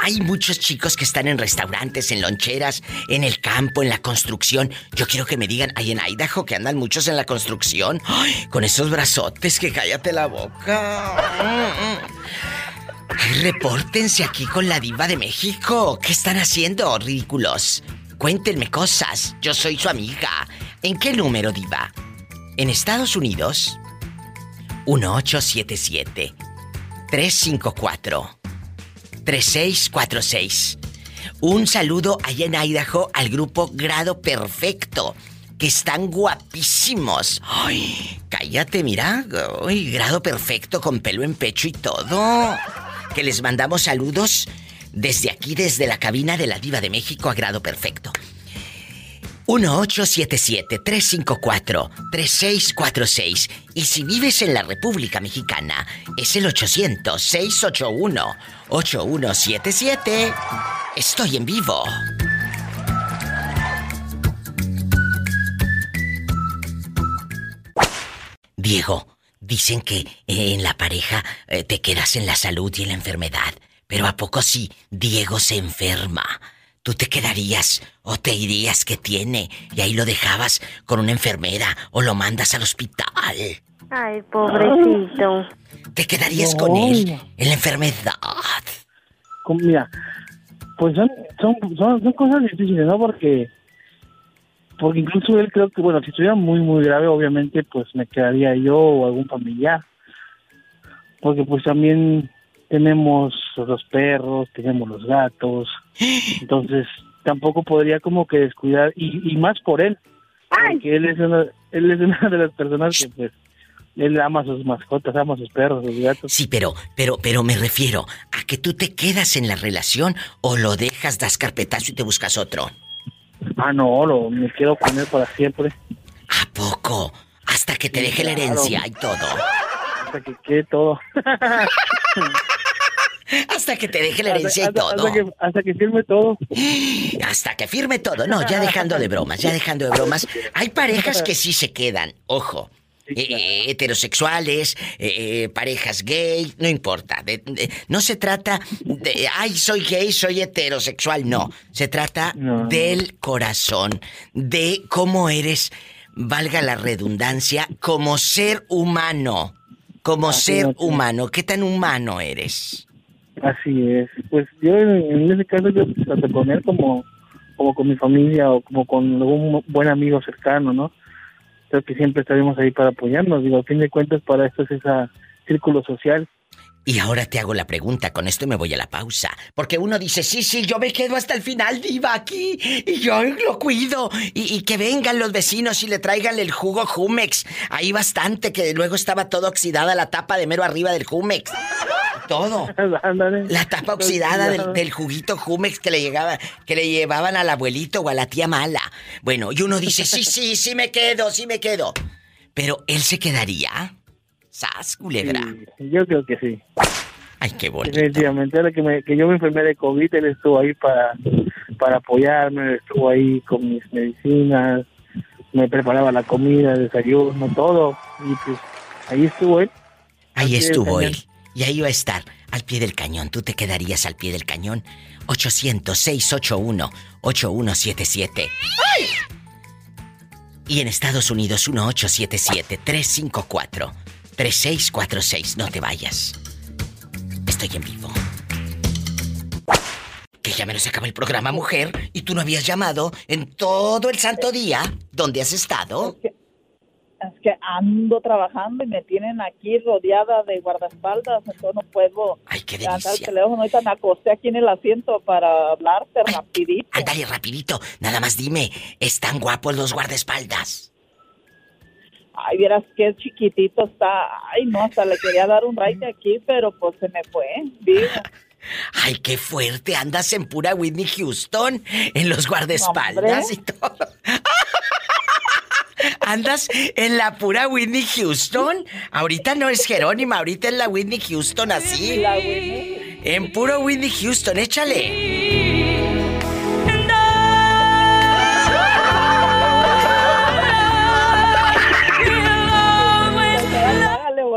Hay muchos chicos que están en restaurantes, en loncheras, en el campo, en la construcción. Yo quiero que me digan, hay en Idaho que andan muchos en la construcción. Con esos brazotes que cállate la boca. Ay, repórtense aquí con la diva de México. ¿Qué están haciendo, ridículos? Cuéntenme cosas. Yo soy su amiga. ¿En qué número, diva? En Estados Unidos, 1877 354 3646. Un saludo allá en Idaho al grupo Grado Perfecto, que están guapísimos. Ay, cállate, mira. Grado Perfecto con pelo en pecho y todo. Que les mandamos saludos desde aquí, desde la cabina de la Diva de México a Grado Perfecto. 1877-354-3646. Y si vives en la República Mexicana, es el 800-681-8177. Estoy en vivo. Diego, dicen que eh, en la pareja eh, te quedas en la salud y en la enfermedad. Pero ¿a poco si Diego se enferma? ¿Tú te quedarías o te irías que tiene y ahí lo dejabas con una enfermera o lo mandas al hospital? Ay, pobrecito. ¿Te quedarías No. con él en la enfermedad? Mira, pues son, son, son, son cosas difíciles, ¿no? Porque, porque incluso él creo que, bueno, si estuviera muy, muy grave, obviamente, pues me quedaría yo o algún familiar. Porque pues también tenemos los perros, tenemos los gatos, entonces tampoco podría como que descuidar, y, y más por él, porque él es, una, él es una de las personas que pues, él ama a sus mascotas, ama a sus perros, sus gatos. Sí, pero, pero, pero me refiero a que tú te quedas en la relación o lo dejas, das carpetazo y te buscas otro. Ah, no, lo, me quedo con él para siempre. ¿A poco? Hasta que te deje la herencia y todo. Hasta que quede todo. Hasta que te deje la herencia y Hasta- todo. Hasta que, hasta que firme todo. Hasta que firme todo. No, ya dejando de bromas, ya dejando de bromas. Hay parejas que sí se quedan, ojo. Eh, heterosexuales, eh, eh, parejas gay, no importa. De- de- no se trata de, ay, soy gay, soy heterosexual, no. Se trata del corazón, de cómo eres, valga la redundancia, como ser humano. Como Así ser es. humano, ¿qué tan humano eres? Así es. Pues yo en, en ese caso yo tanto con él como como con mi familia o como con algún buen amigo cercano, ¿no? Creo que siempre estaremos ahí para apoyarnos. Digo, a fin de cuentas, para esto es ese círculo social. Y ahora te hago la pregunta, con esto me voy a la pausa. Porque uno dice, sí, sí, yo me quedo hasta el final, diva, aquí, y yo lo cuido. Y, que vengan los vecinos y le traigan el jugo Jumex. Ahí bastante, que luego estaba todo oxidada la tapa de mero arriba del Jumex. Todo. La tapa oxidada del, del, juguito Jumex que le llegaba, que le llevaban al abuelito o a la tía mala. Bueno, y uno dice, sí, sí, sí me quedo, sí me quedo. Pero él se quedaría. ¿Sas, culebra? yo creo que sí. Ay, qué bonito. Definitivamente, que, que yo me enfermé de COVID, él estuvo ahí para, para apoyarme, estuvo ahí con mis medicinas, me preparaba la comida, el desayuno, todo. Y pues ahí estuvo él. Ahí estuvo él. Y ahí va a estar, al pie del cañón. Tú te quedarías al pie del cañón. 800-681-8177. ¡Ay! Y en Estados Unidos, 1877-354. 3646, no te vayas. Estoy en vivo. Que ya menos acaba el programa, mujer, y tú no habías llamado en todo el santo día. ¿Dónde has estado? Es que, ando trabajando y me tienen aquí rodeada de guardaespaldas, entonces no puedo Ay, qué delicia. el teléfono. Ahorita me acosté aquí en el asiento para hablarte rapidito. Ándale, rapidito. Nada más dime, ¿están guapos los guardaespaldas? Ay, vieras que chiquitito está. Ay, no, hasta le quería dar un raite aquí, pero pues se me fue. Vivo. Ay, qué fuerte. Andas en pura Whitney Houston, en los guardaespaldas y todo. Andas en la pura Whitney Houston. Ahorita no es Jerónima, ahorita es la Whitney Houston así. La Whitney. En puro Whitney Houston, échale.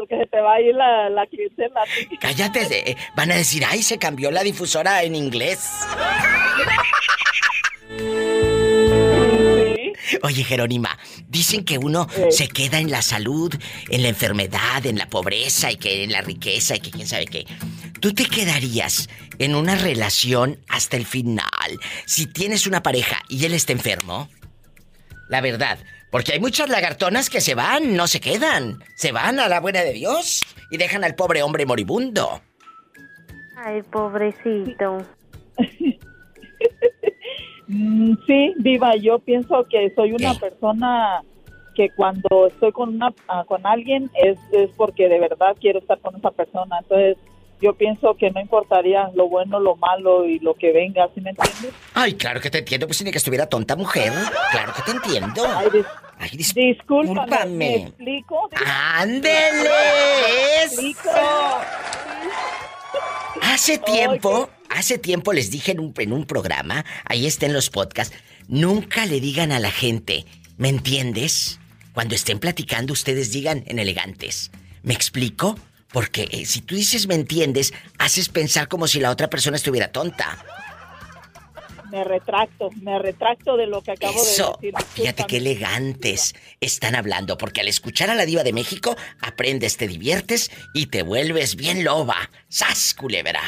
Porque se te va a ir la, la Cállate, van a decir, ay, se cambió la difusora en inglés. Oye, Jerónima, dicen que uno se queda en la salud, en la enfermedad, en la pobreza y que en la riqueza y que quién sabe qué. ¿Tú te quedarías en una relación hasta el final si tienes una pareja y él está enfermo? La verdad, porque hay muchas lagartonas que se van, no se quedan. Se van a la buena de Dios y dejan al pobre hombre moribundo. Ay, pobrecito. Mm, sí, viva, yo pienso que soy una persona que cuando estoy con una ah, con alguien es, es porque de verdad quiero estar con esa persona. Entonces, yo pienso que no importaría lo bueno, lo malo y lo que venga, ¿sí me entiendes? Ay, claro que te entiendo, pues ni que estuviera tonta mujer. Claro que te entiendo. Ay, discúlpame. ¿Me explico? ¡Ándele! ¡Eso! Hace tiempo, hace tiempo les dije en un, en un programa, ahí está en los podcasts, nunca le digan a la gente, ¿me entiendes? Cuando estén platicando, ustedes digan en elegantes. ¿Me explico? Porque eh, si tú dices me entiendes, haces pensar como si la otra persona estuviera tonta. Me retracto, me retracto de lo que acabo de decir. Fíjate qué elegantes están hablando, porque al escuchar a la diva de México, aprendes, te diviertes y te vuelves bien loba. ¡Sas, culebra!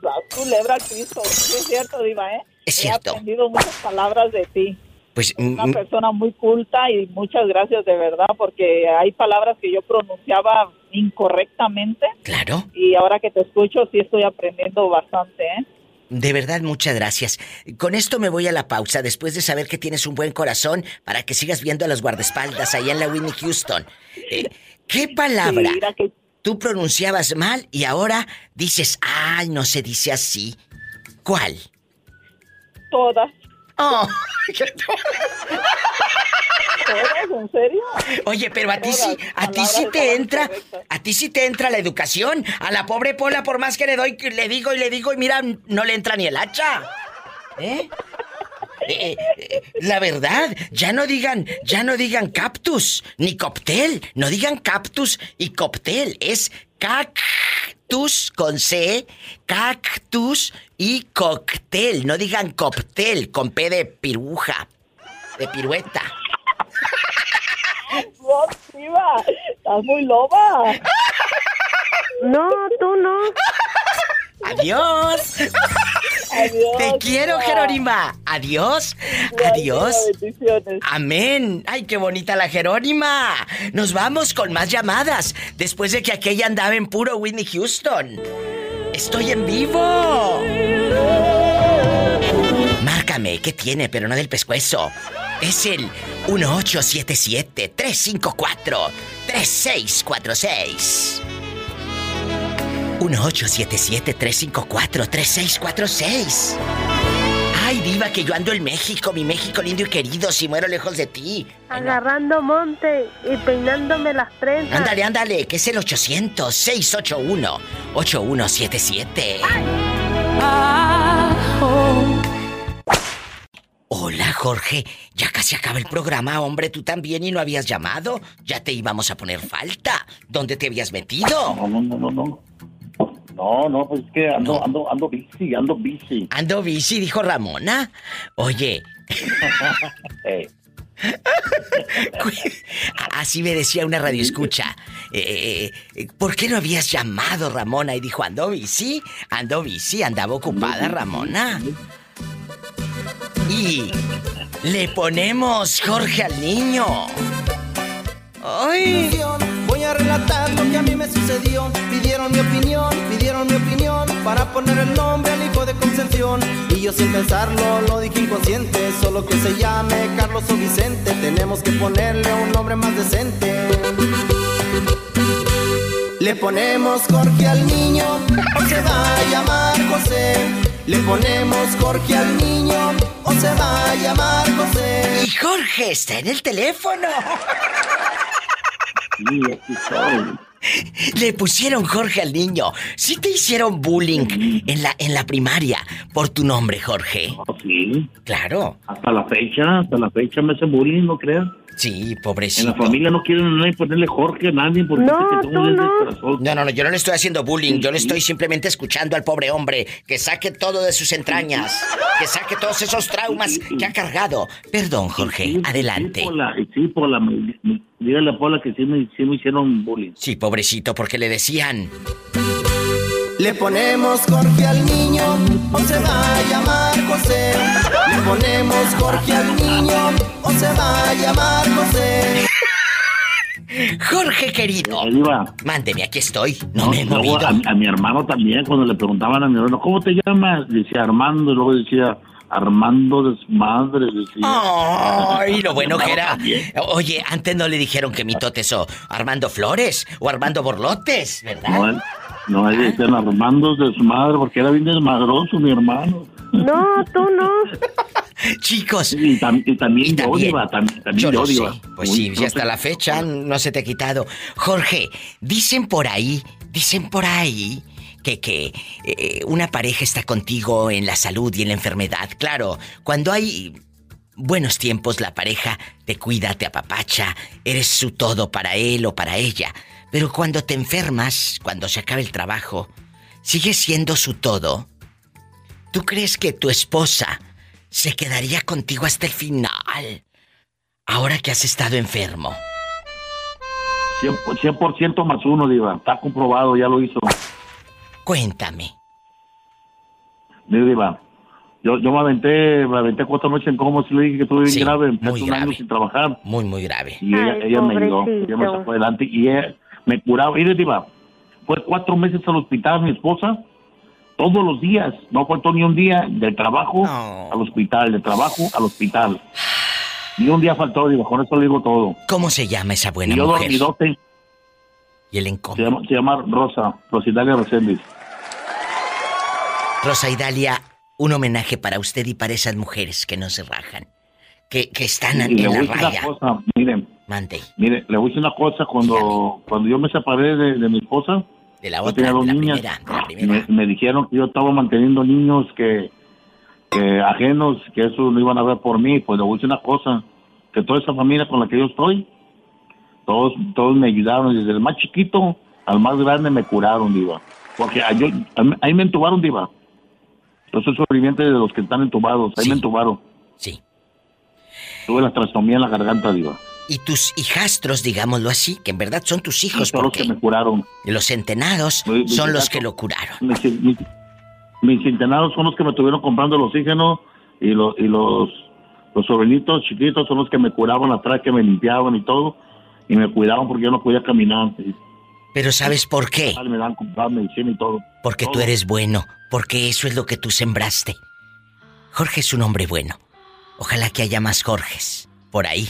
¡Sas, culebra, Cristo! es cierto, diva, ¿eh? Es cierto. He aprendido muchas palabras de ti. Pues, una persona muy culta y muchas gracias de verdad porque hay palabras que yo pronunciaba incorrectamente. Claro. Y ahora que te escucho sí estoy aprendiendo bastante, ¿eh? De verdad, muchas gracias. Con esto me voy a la pausa después de saber que tienes un buen corazón para que sigas viendo a los guardaespaldas allá en la Whitney Houston. Eh, ¿Qué palabra tú pronunciabas mal y ahora dices, ay, no se dice así? ¿Cuál? Todas. Oh. ¿En serio? Oye, pero a ti sí, a ti sí te entra, a ti sí te entra la educación. A la pobre Pola, por más que le doy, le digo y le digo, y mira, no le entra ni el hacha. ¿Eh? Eh, eh, la verdad, ya no digan, ya no digan cactus ni coptel, no digan cactus y coptel, es cactus con C, cactus y cóctel, no digan coptel con P de piruja, de pirueta. Estás muy loba. No, tú no. Adiós. Te quiero, Jerónima. Adiós. Adiós. Amén. Ay, qué bonita la Jerónima. Nos vamos con más llamadas. Después de que aquella andaba en puro Whitney Houston. Estoy en vivo. Márcame, ¿qué tiene? Pero no del pescuezo. Es el 1877-354-3646. 1877-354-3646. Ay, diva, que yo ando en México, mi México lindo y querido, si muero lejos de ti. Agarrando monte y peinándome las trenzas. Ándale, ándale, que es el 800-681-8177. Hola, Jorge. Ya casi acaba el programa, hombre. Tú también y no habías llamado. Ya te íbamos a poner falta. ¿Dónde te habías metido? No, no, no, no, no. No, no, pues es que ando, ando, ando bici, ando bici. Ando bici, dijo Ramona. Oye. Eh, Así me decía una radio escucha. Eh, eh, ¿Por qué no habías llamado, Ramona? Y dijo, ando bici, ando bici, andaba ocupada, Ramona. Y le ponemos Jorge al niño. ¡Ay! Voy a relatar lo que a mí me sucedió. Pidieron mi opinión, pidieron mi opinión para poner el nombre al hijo de Concepción. Y yo sin pensarlo lo dije inconsciente. Solo que se llame Carlos o Vicente. Tenemos que ponerle un nombre más decente. Le ponemos Jorge al niño, se va a llamar José. Le ponemos Jorge al niño, o se va a llamar José. Y Jorge está en el teléfono. Sí, aquí estoy. Le pusieron Jorge al niño. Sí te hicieron bullying en la, en la primaria por tu nombre, Jorge. Sí. Claro. Hasta la fecha, hasta la fecha me hacen bullying, ¿no creas? Sí, pobrecito. En la familia no quieren nadie ponerle Jorge a nadie porque No, que es no. No, no, no, yo no le estoy haciendo bullying, yo le estoy simplemente escuchando al pobre hombre que saque todo de sus entrañas, que saque todos esos traumas que ha cargado. Perdón, Jorge, adelante. Sí, Pola, sí, Pola, dígale a Pola que sí me, sí me hicieron bullying. Sí, pobrecito, porque le decían. Le ponemos Jorge al niño, o se va a llamar José. Le ponemos Jorge al niño, o se va a llamar José. Jorge querido. Diva. Mándeme, aquí estoy. No, me he movido. a, a mi hermano también, cuando le preguntaban a mi hermano, ¿cómo te llamas? Decía Armando, y luego decía Armando Desmadre. Decía. Ay, lo bueno que era. Oye, antes no le dijeron que mi toteso Armando Flores o Armando Borlotes, ¿verdad? No, no, ahí decían Armando Desmadre, porque era bien desmadroso mi hermano. No, tú no. Chicos. Y, tam- y también yo, también. Tam- también Yo yo, lo sé. Pues Uy, sí, no ya hasta la fecha no se te ha quitado. Jorge, dicen por ahí, dicen por ahí que, que eh, una pareja está contigo en la salud y en la enfermedad. Claro, cuando hay buenos tiempos la pareja te cuida, te apapacha, eres su todo para él o para ella. Pero cuando te enfermas, cuando se acaba el trabajo, sigues siendo su todo. ¿Tú crees que tu esposa se quedaría contigo hasta el final? Ahora que has estado enfermo. 100%, 100% más uno, Diva. Está comprobado, ya lo hizo. Cuéntame. Diva. Yo, yo me aventé, me aventé cuatro noches en coma, si le dije que estuve bien Sí, grave, empecé un año sin trabajar. Muy, muy grave. Y ella, Ay, ella me ayudó, ella me sacó adelante y ella me curaba. Mire, Diva, fue cuatro meses al hospital mi esposa, todos los días, no faltó ni un día del trabajo al hospital, del trabajo al hospital. Ni un día faltó, Diva, con eso le digo todo. ¿Cómo se llama esa buena y yo mujer? dormidote, Y el se encomio. llama, se llama Rosa, Rosidalia Reséndiz. Rosa Idalia, un homenaje para usted y para esas mujeres que no se rajan. Que, que están Y en la raya. cosa, miren, Mande. mire, le voy a decir una cosa, cuando, cuando yo me separé de, de mi esposa, De la otra, de la niñas, primera, de la primera. me, me dijeron que yo estaba manteniendo niños que, que ajenos, que eso no iban a ver por mí, pues le voy a decir una cosa, que toda esa familia con la que yo estoy, todos, todos me ayudaron, desde el más chiquito al más grande me curaron, diva, porque yo, ahí me entubaron, diva, yo soy sobreviviente de los que están entubados, ahí me entubaron. Sí. Tuve la trastomía en la garganta, diva. Y tus hijastros, digámoslo así, que en verdad son tus hijos, son los que me curaron. los centenados Mi- mi son los que lo curaron. Mis, internados son los que me estuvieron comprando el oxígeno y los y los los sobrinitos chiquitos son los que me curaban atrás, que me limpiaban y todo y me cuidaban porque yo no podía caminar. Pero ¿sabes por qué? Me dan comprar medicina y todo. Porque tú eres bueno, porque eso es lo que tú sembraste. Jorge es un hombre bueno. Ojalá que haya más Jorges por ahí.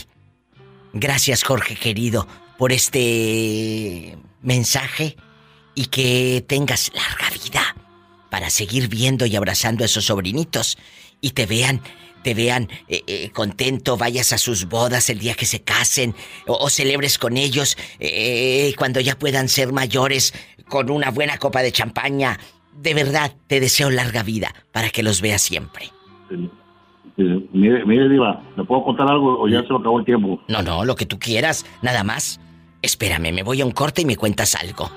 Gracias Jorge querido por este mensaje y que tengas larga vida para seguir viendo y abrazando a esos sobrinitos y te vean te vean eh, eh, contento, vayas a sus bodas el día que se casen o, celebres con ellos eh, cuando ya puedan ser mayores con una buena copa de champaña. De verdad, te deseo larga vida para que los veas siempre. Mire, mire, Diva, ¿le puedo contar algo o ya se lo acabó el tiempo? No, no, lo que tú quieras, nada más. Espérame, me voy a un corte y me cuentas algo.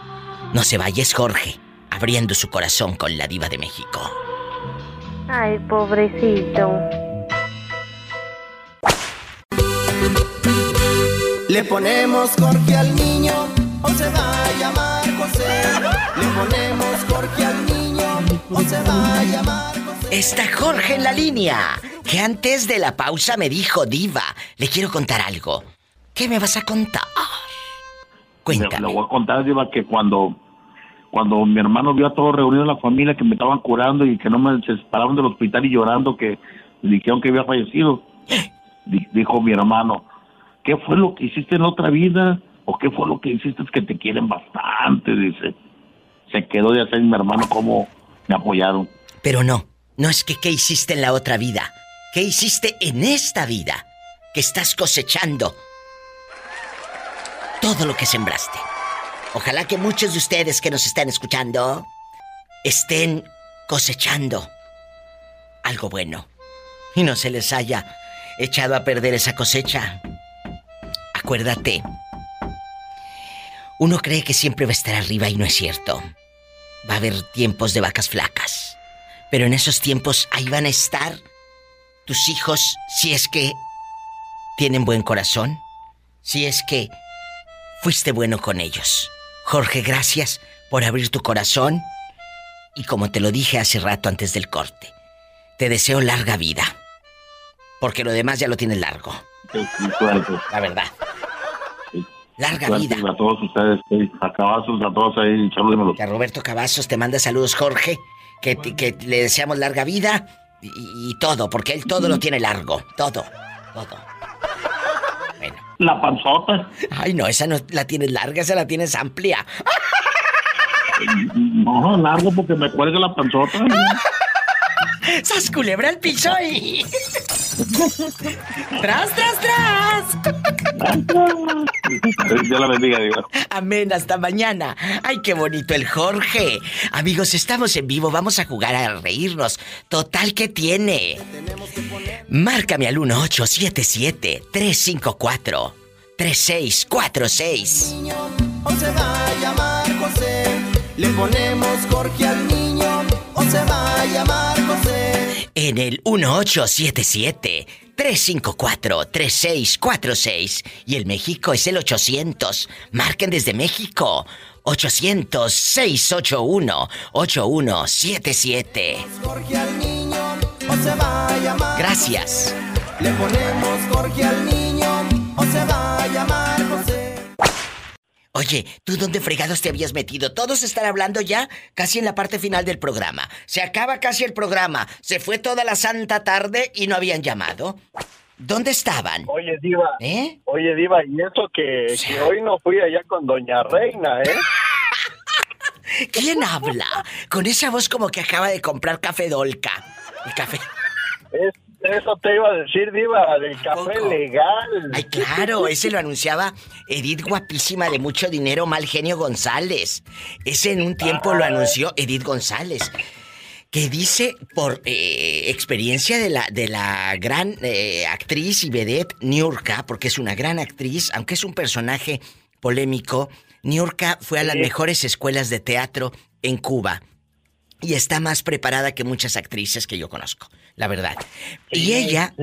No se vayas, Jorge, abriendo su corazón con la Diva de México. Ay, pobrecito. Le ponemos Jorge al niño o se va a llamar José. Le ponemos Jorge al niño o se va a llamar José. Está Jorge en la línea, que antes de la pausa me dijo, Diva, le quiero contar algo. ¿Qué me vas a contar? Cuéntame. Le, voy a contar, Diva, que cuando, cuando mi hermano vio a todos reunidos en la familia que me estaban curando y que no me separaron del hospital y llorando que dijeron que había fallecido, dijo mi hermano, ¿qué fue lo que hiciste en otra vida? ¿O qué fue lo que hiciste es que te quieren bastante? Dice. Se quedó de hacer mi hermano como me apoyaron. Pero no, no es que qué hiciste en la otra vida. ¿Qué hiciste en esta vida? Que estás cosechando todo lo que sembraste. Ojalá que muchos de ustedes que nos están escuchando estén cosechando algo bueno y no se les haya echado a perder esa cosecha. Acuérdate, uno cree que siempre va a estar arriba y no es cierto. Va a haber tiempos de vacas flacas. Pero en esos tiempos ahí van a estar tus hijos si es que tienen buen corazón, si es que fuiste bueno con ellos. Jorge, gracias por abrir tu corazón y como te lo dije hace rato antes del corte, te deseo larga vida, porque lo demás ya lo tienes largo. La verdad. Larga vida. A todos ustedes, a Cavazos, a todos ahí. Que a Roberto Cavazos te manda saludos, Jorge. Que, que le deseamos larga vida y, todo, porque él todo lo tiene largo. Todo, todo. Bueno. La panzota. Ay, no, esa no la tienes larga, esa la tienes amplia. No, largo porque me cuelga la panzota. ¡Sas culebra al piso y... ¡Tras, tras, tras! Dios la bendiga, Dios. Amén, hasta mañana. ¡Ay, qué bonito el Jorge! Amigos, estamos en vivo, vamos a jugar a reírnos. Total que tiene. Márcame al 1877-354-3646. O se va a llamar José. Le ponemos Jorge al niño o se va a llamar José. En el 1877 354-3646 y el México es el 800. Marquen desde México. 800-681-8177. Jorge al niño o se va a llamar. Gracias. Le ponemos Jorge al niño o se va a llamar. Oye, ¿tú dónde fregados te habías metido? Todos están hablando ya casi en la parte final del programa. Se acaba casi el programa. Se fue toda la santa tarde y no habían llamado. ¿Dónde estaban? Oye, Diva. ¿Eh? Oye, Diva, y eso que, que hoy no fui allá con Doña Reina, ¿eh? ¿Quién habla? Con esa voz como que acaba de comprar café Dolca. El café. Es eso te iba a decir, Diva, del café legal. Ay, claro, ese lo anunciaba Edith guapísima de mucho dinero, mal genio González. Ese en un tiempo lo anunció Edith González. Que dice, por eh, experiencia de la, de la gran eh, actriz y vedette Niurka, porque es una gran actriz, aunque es un personaje polémico, Niurka fue a las mejores escuelas de teatro en Cuba y está más preparada que muchas actrices que yo conozco la verdad. Y ella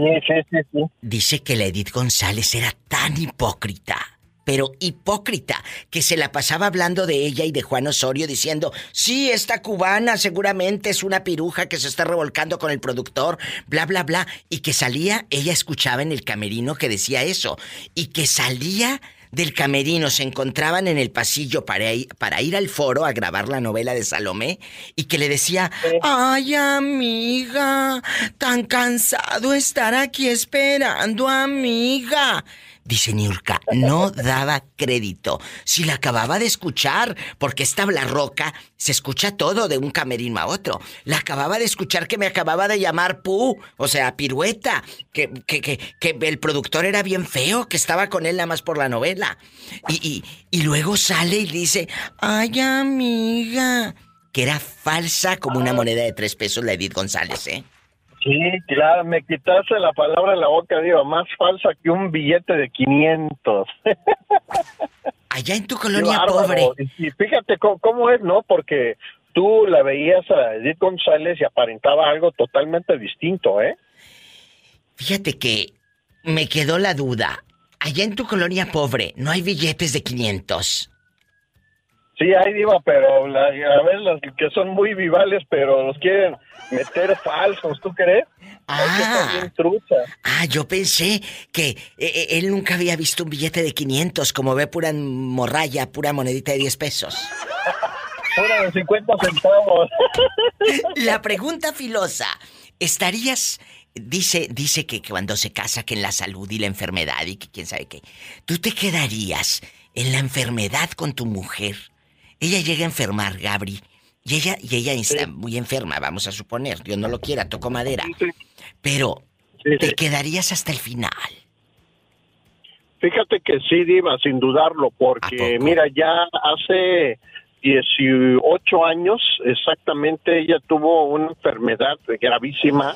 dice que la Edith González era tan hipócrita, pero hipócrita, que se la pasaba hablando de ella y de Juan Osorio diciendo, sí, esta cubana seguramente es una piruja que se está revolcando con el productor, bla, bla, bla, y que salía, ella escuchaba en el camerino que decía eso, y que salía del camerino se encontraban en el pasillo para ir, para ir al foro a grabar la novela de Salomé y que le decía, ay amiga, tan cansado estar aquí esperando amiga. Dice Niurka, no daba crédito. Si la acababa de escuchar, porque esta roca se escucha todo de un camerino a otro. La acababa de escuchar que me acababa de llamar Pu, o sea, pirueta, que, que, que, que el productor era bien feo, que estaba con él nada más por la novela. Y, y, y luego sale y dice, ay amiga, que era falsa como una moneda de tres pesos la Edith González, ¿eh? Sí, claro, me quitaste la palabra de la boca, digo, más falsa que un billete de 500. Allá en tu colonia pobre. Y fíjate cómo, es, ¿no? Porque tú la veías a Edith González y aparentaba algo totalmente distinto, ¿eh? Fíjate que me quedó la duda. Allá en tu colonia pobre, ¿no hay billetes de 500? Sí, hay diva, pero a ver, los que son muy vivales, pero los quieren meter falsos, ¿tú crees? Ah, ah, yo pensé que eh, eh, él nunca había visto un billete de 500, como ve pura morralla, pura monedita de 10 pesos. Pura de 50 centavos. La pregunta filosa, ¿estarías dice dice que cuando se casa que en la salud y la enfermedad y que quién sabe qué, tú te quedarías en la enfermedad con tu mujer? Ella llega a enfermar, Gabri. Y ella, y ella está muy enferma, vamos a suponer. Dios no lo quiera, tocó madera. Pero, ¿te quedarías hasta el final? Fíjate que sí, Diva, sin dudarlo, porque mira, ya hace 18 años exactamente ella tuvo una enfermedad gravísima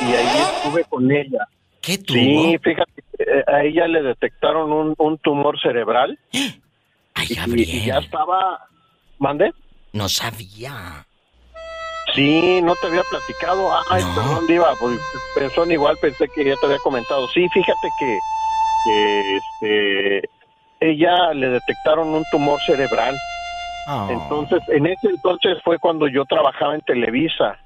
y ahí estuve con ella. ¿Qué tuvo? Sí, fíjate, eh, a ella le detectaron un, un tumor cerebral. Ay, y, ya estaba ¿Mande? No sabía. Sí, no te había platicado. Ay, perdón, Diva, pues son igual, pensé que ya te había comentado. Sí, fíjate que, este, ella le detectaron un tumor cerebral. Ah. Entonces, en ese entonces fue cuando yo trabajaba en Televisa.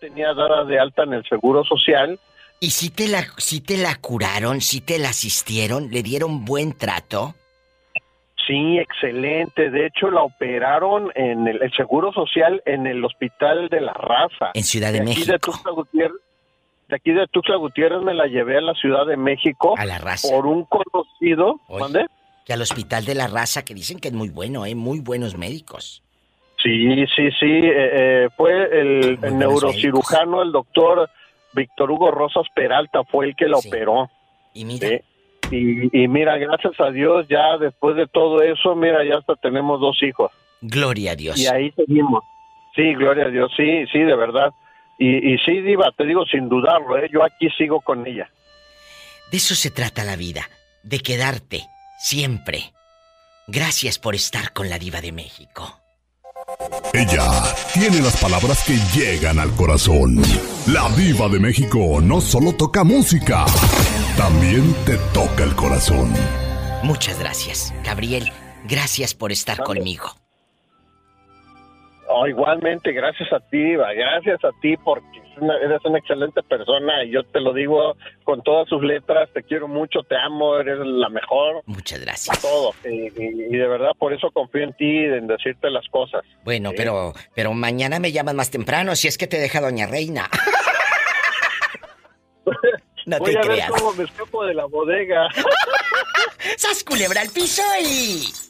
Tenía dada de alta en el Seguro Social. ¿Y si te la, si te la curaron, si te la asistieron, le dieron buen trato? Sí, excelente. De hecho, la operaron en el, Seguro Social en el Hospital de la Raza. En Ciudad de, México. De, Tuxtla Gutiérrez, de aquí de Tuxtla Gutiérrez me la llevé a la Ciudad de México. A la Raza. Por un conocido. ¿Dónde? Que al Hospital de la Raza, que dicen que es muy bueno, ¿eh? muy buenos médicos. Sí, sí, sí. Eh, eh, fue el, neurocirujano, el doctor Víctor Hugo Rosas Peralta, fue el que la operó. Y mira. Y, mira, gracias a Dios, ya después de todo eso, mira, ya hasta tenemos dos hijos. Gloria a Dios. Y ahí seguimos. Sí, gloria a Dios, sí, sí, de verdad. Y, y sí, Diva, te digo sin dudarlo, ¿eh? yo aquí sigo con ella. De eso se trata la vida, de quedarte siempre. Gracias por estar con la Diva de México. Ella tiene las palabras que llegan al corazón. La Diva de México no solo toca música también te toca el corazón. Muchas gracias, Gabriel. Gracias por estar conmigo. Oh, igualmente, gracias a ti, gracias a ti porque eres una excelente persona y yo te lo digo con todas sus letras, te quiero mucho, te amo, eres la mejor. Muchas gracias. Todo, y, de verdad por eso confío en ti, en decirte las cosas. Bueno, pero, pero mañana me llamas más temprano si es que te deja Doña Reina. No Voy te a creas. ver cómo me escapo de la bodega. ¡Sas culebra al piso y...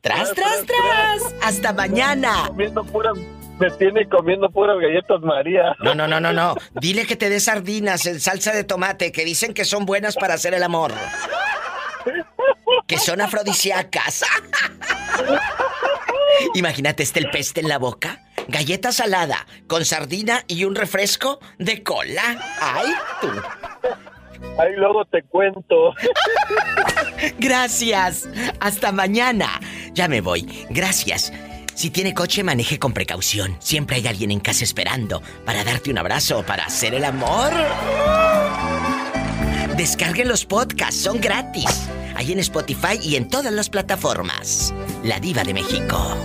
¡Tras, tras, tras! ¡Hasta mañana! Comiendo puras... Me tiene comiendo puras galletas María. No, no, no, no, no. Dile que te dé sardinas en salsa de tomate, que dicen que son buenas para hacer el amor. Que son afrodisíacas. Imagínate este el peste en la boca. Galleta salada con sardina y un refresco de cola. ¡Ay, tú! Ahí luego te cuento. Gracias. Hasta mañana. Ya me voy. Gracias. Si tiene coche, maneje con precaución. Siempre hay alguien en casa esperando para darte un abrazo o para hacer el amor. Descarguen los podcasts, son gratis. ahí en Spotify y en todas las plataformas. La Diva de México.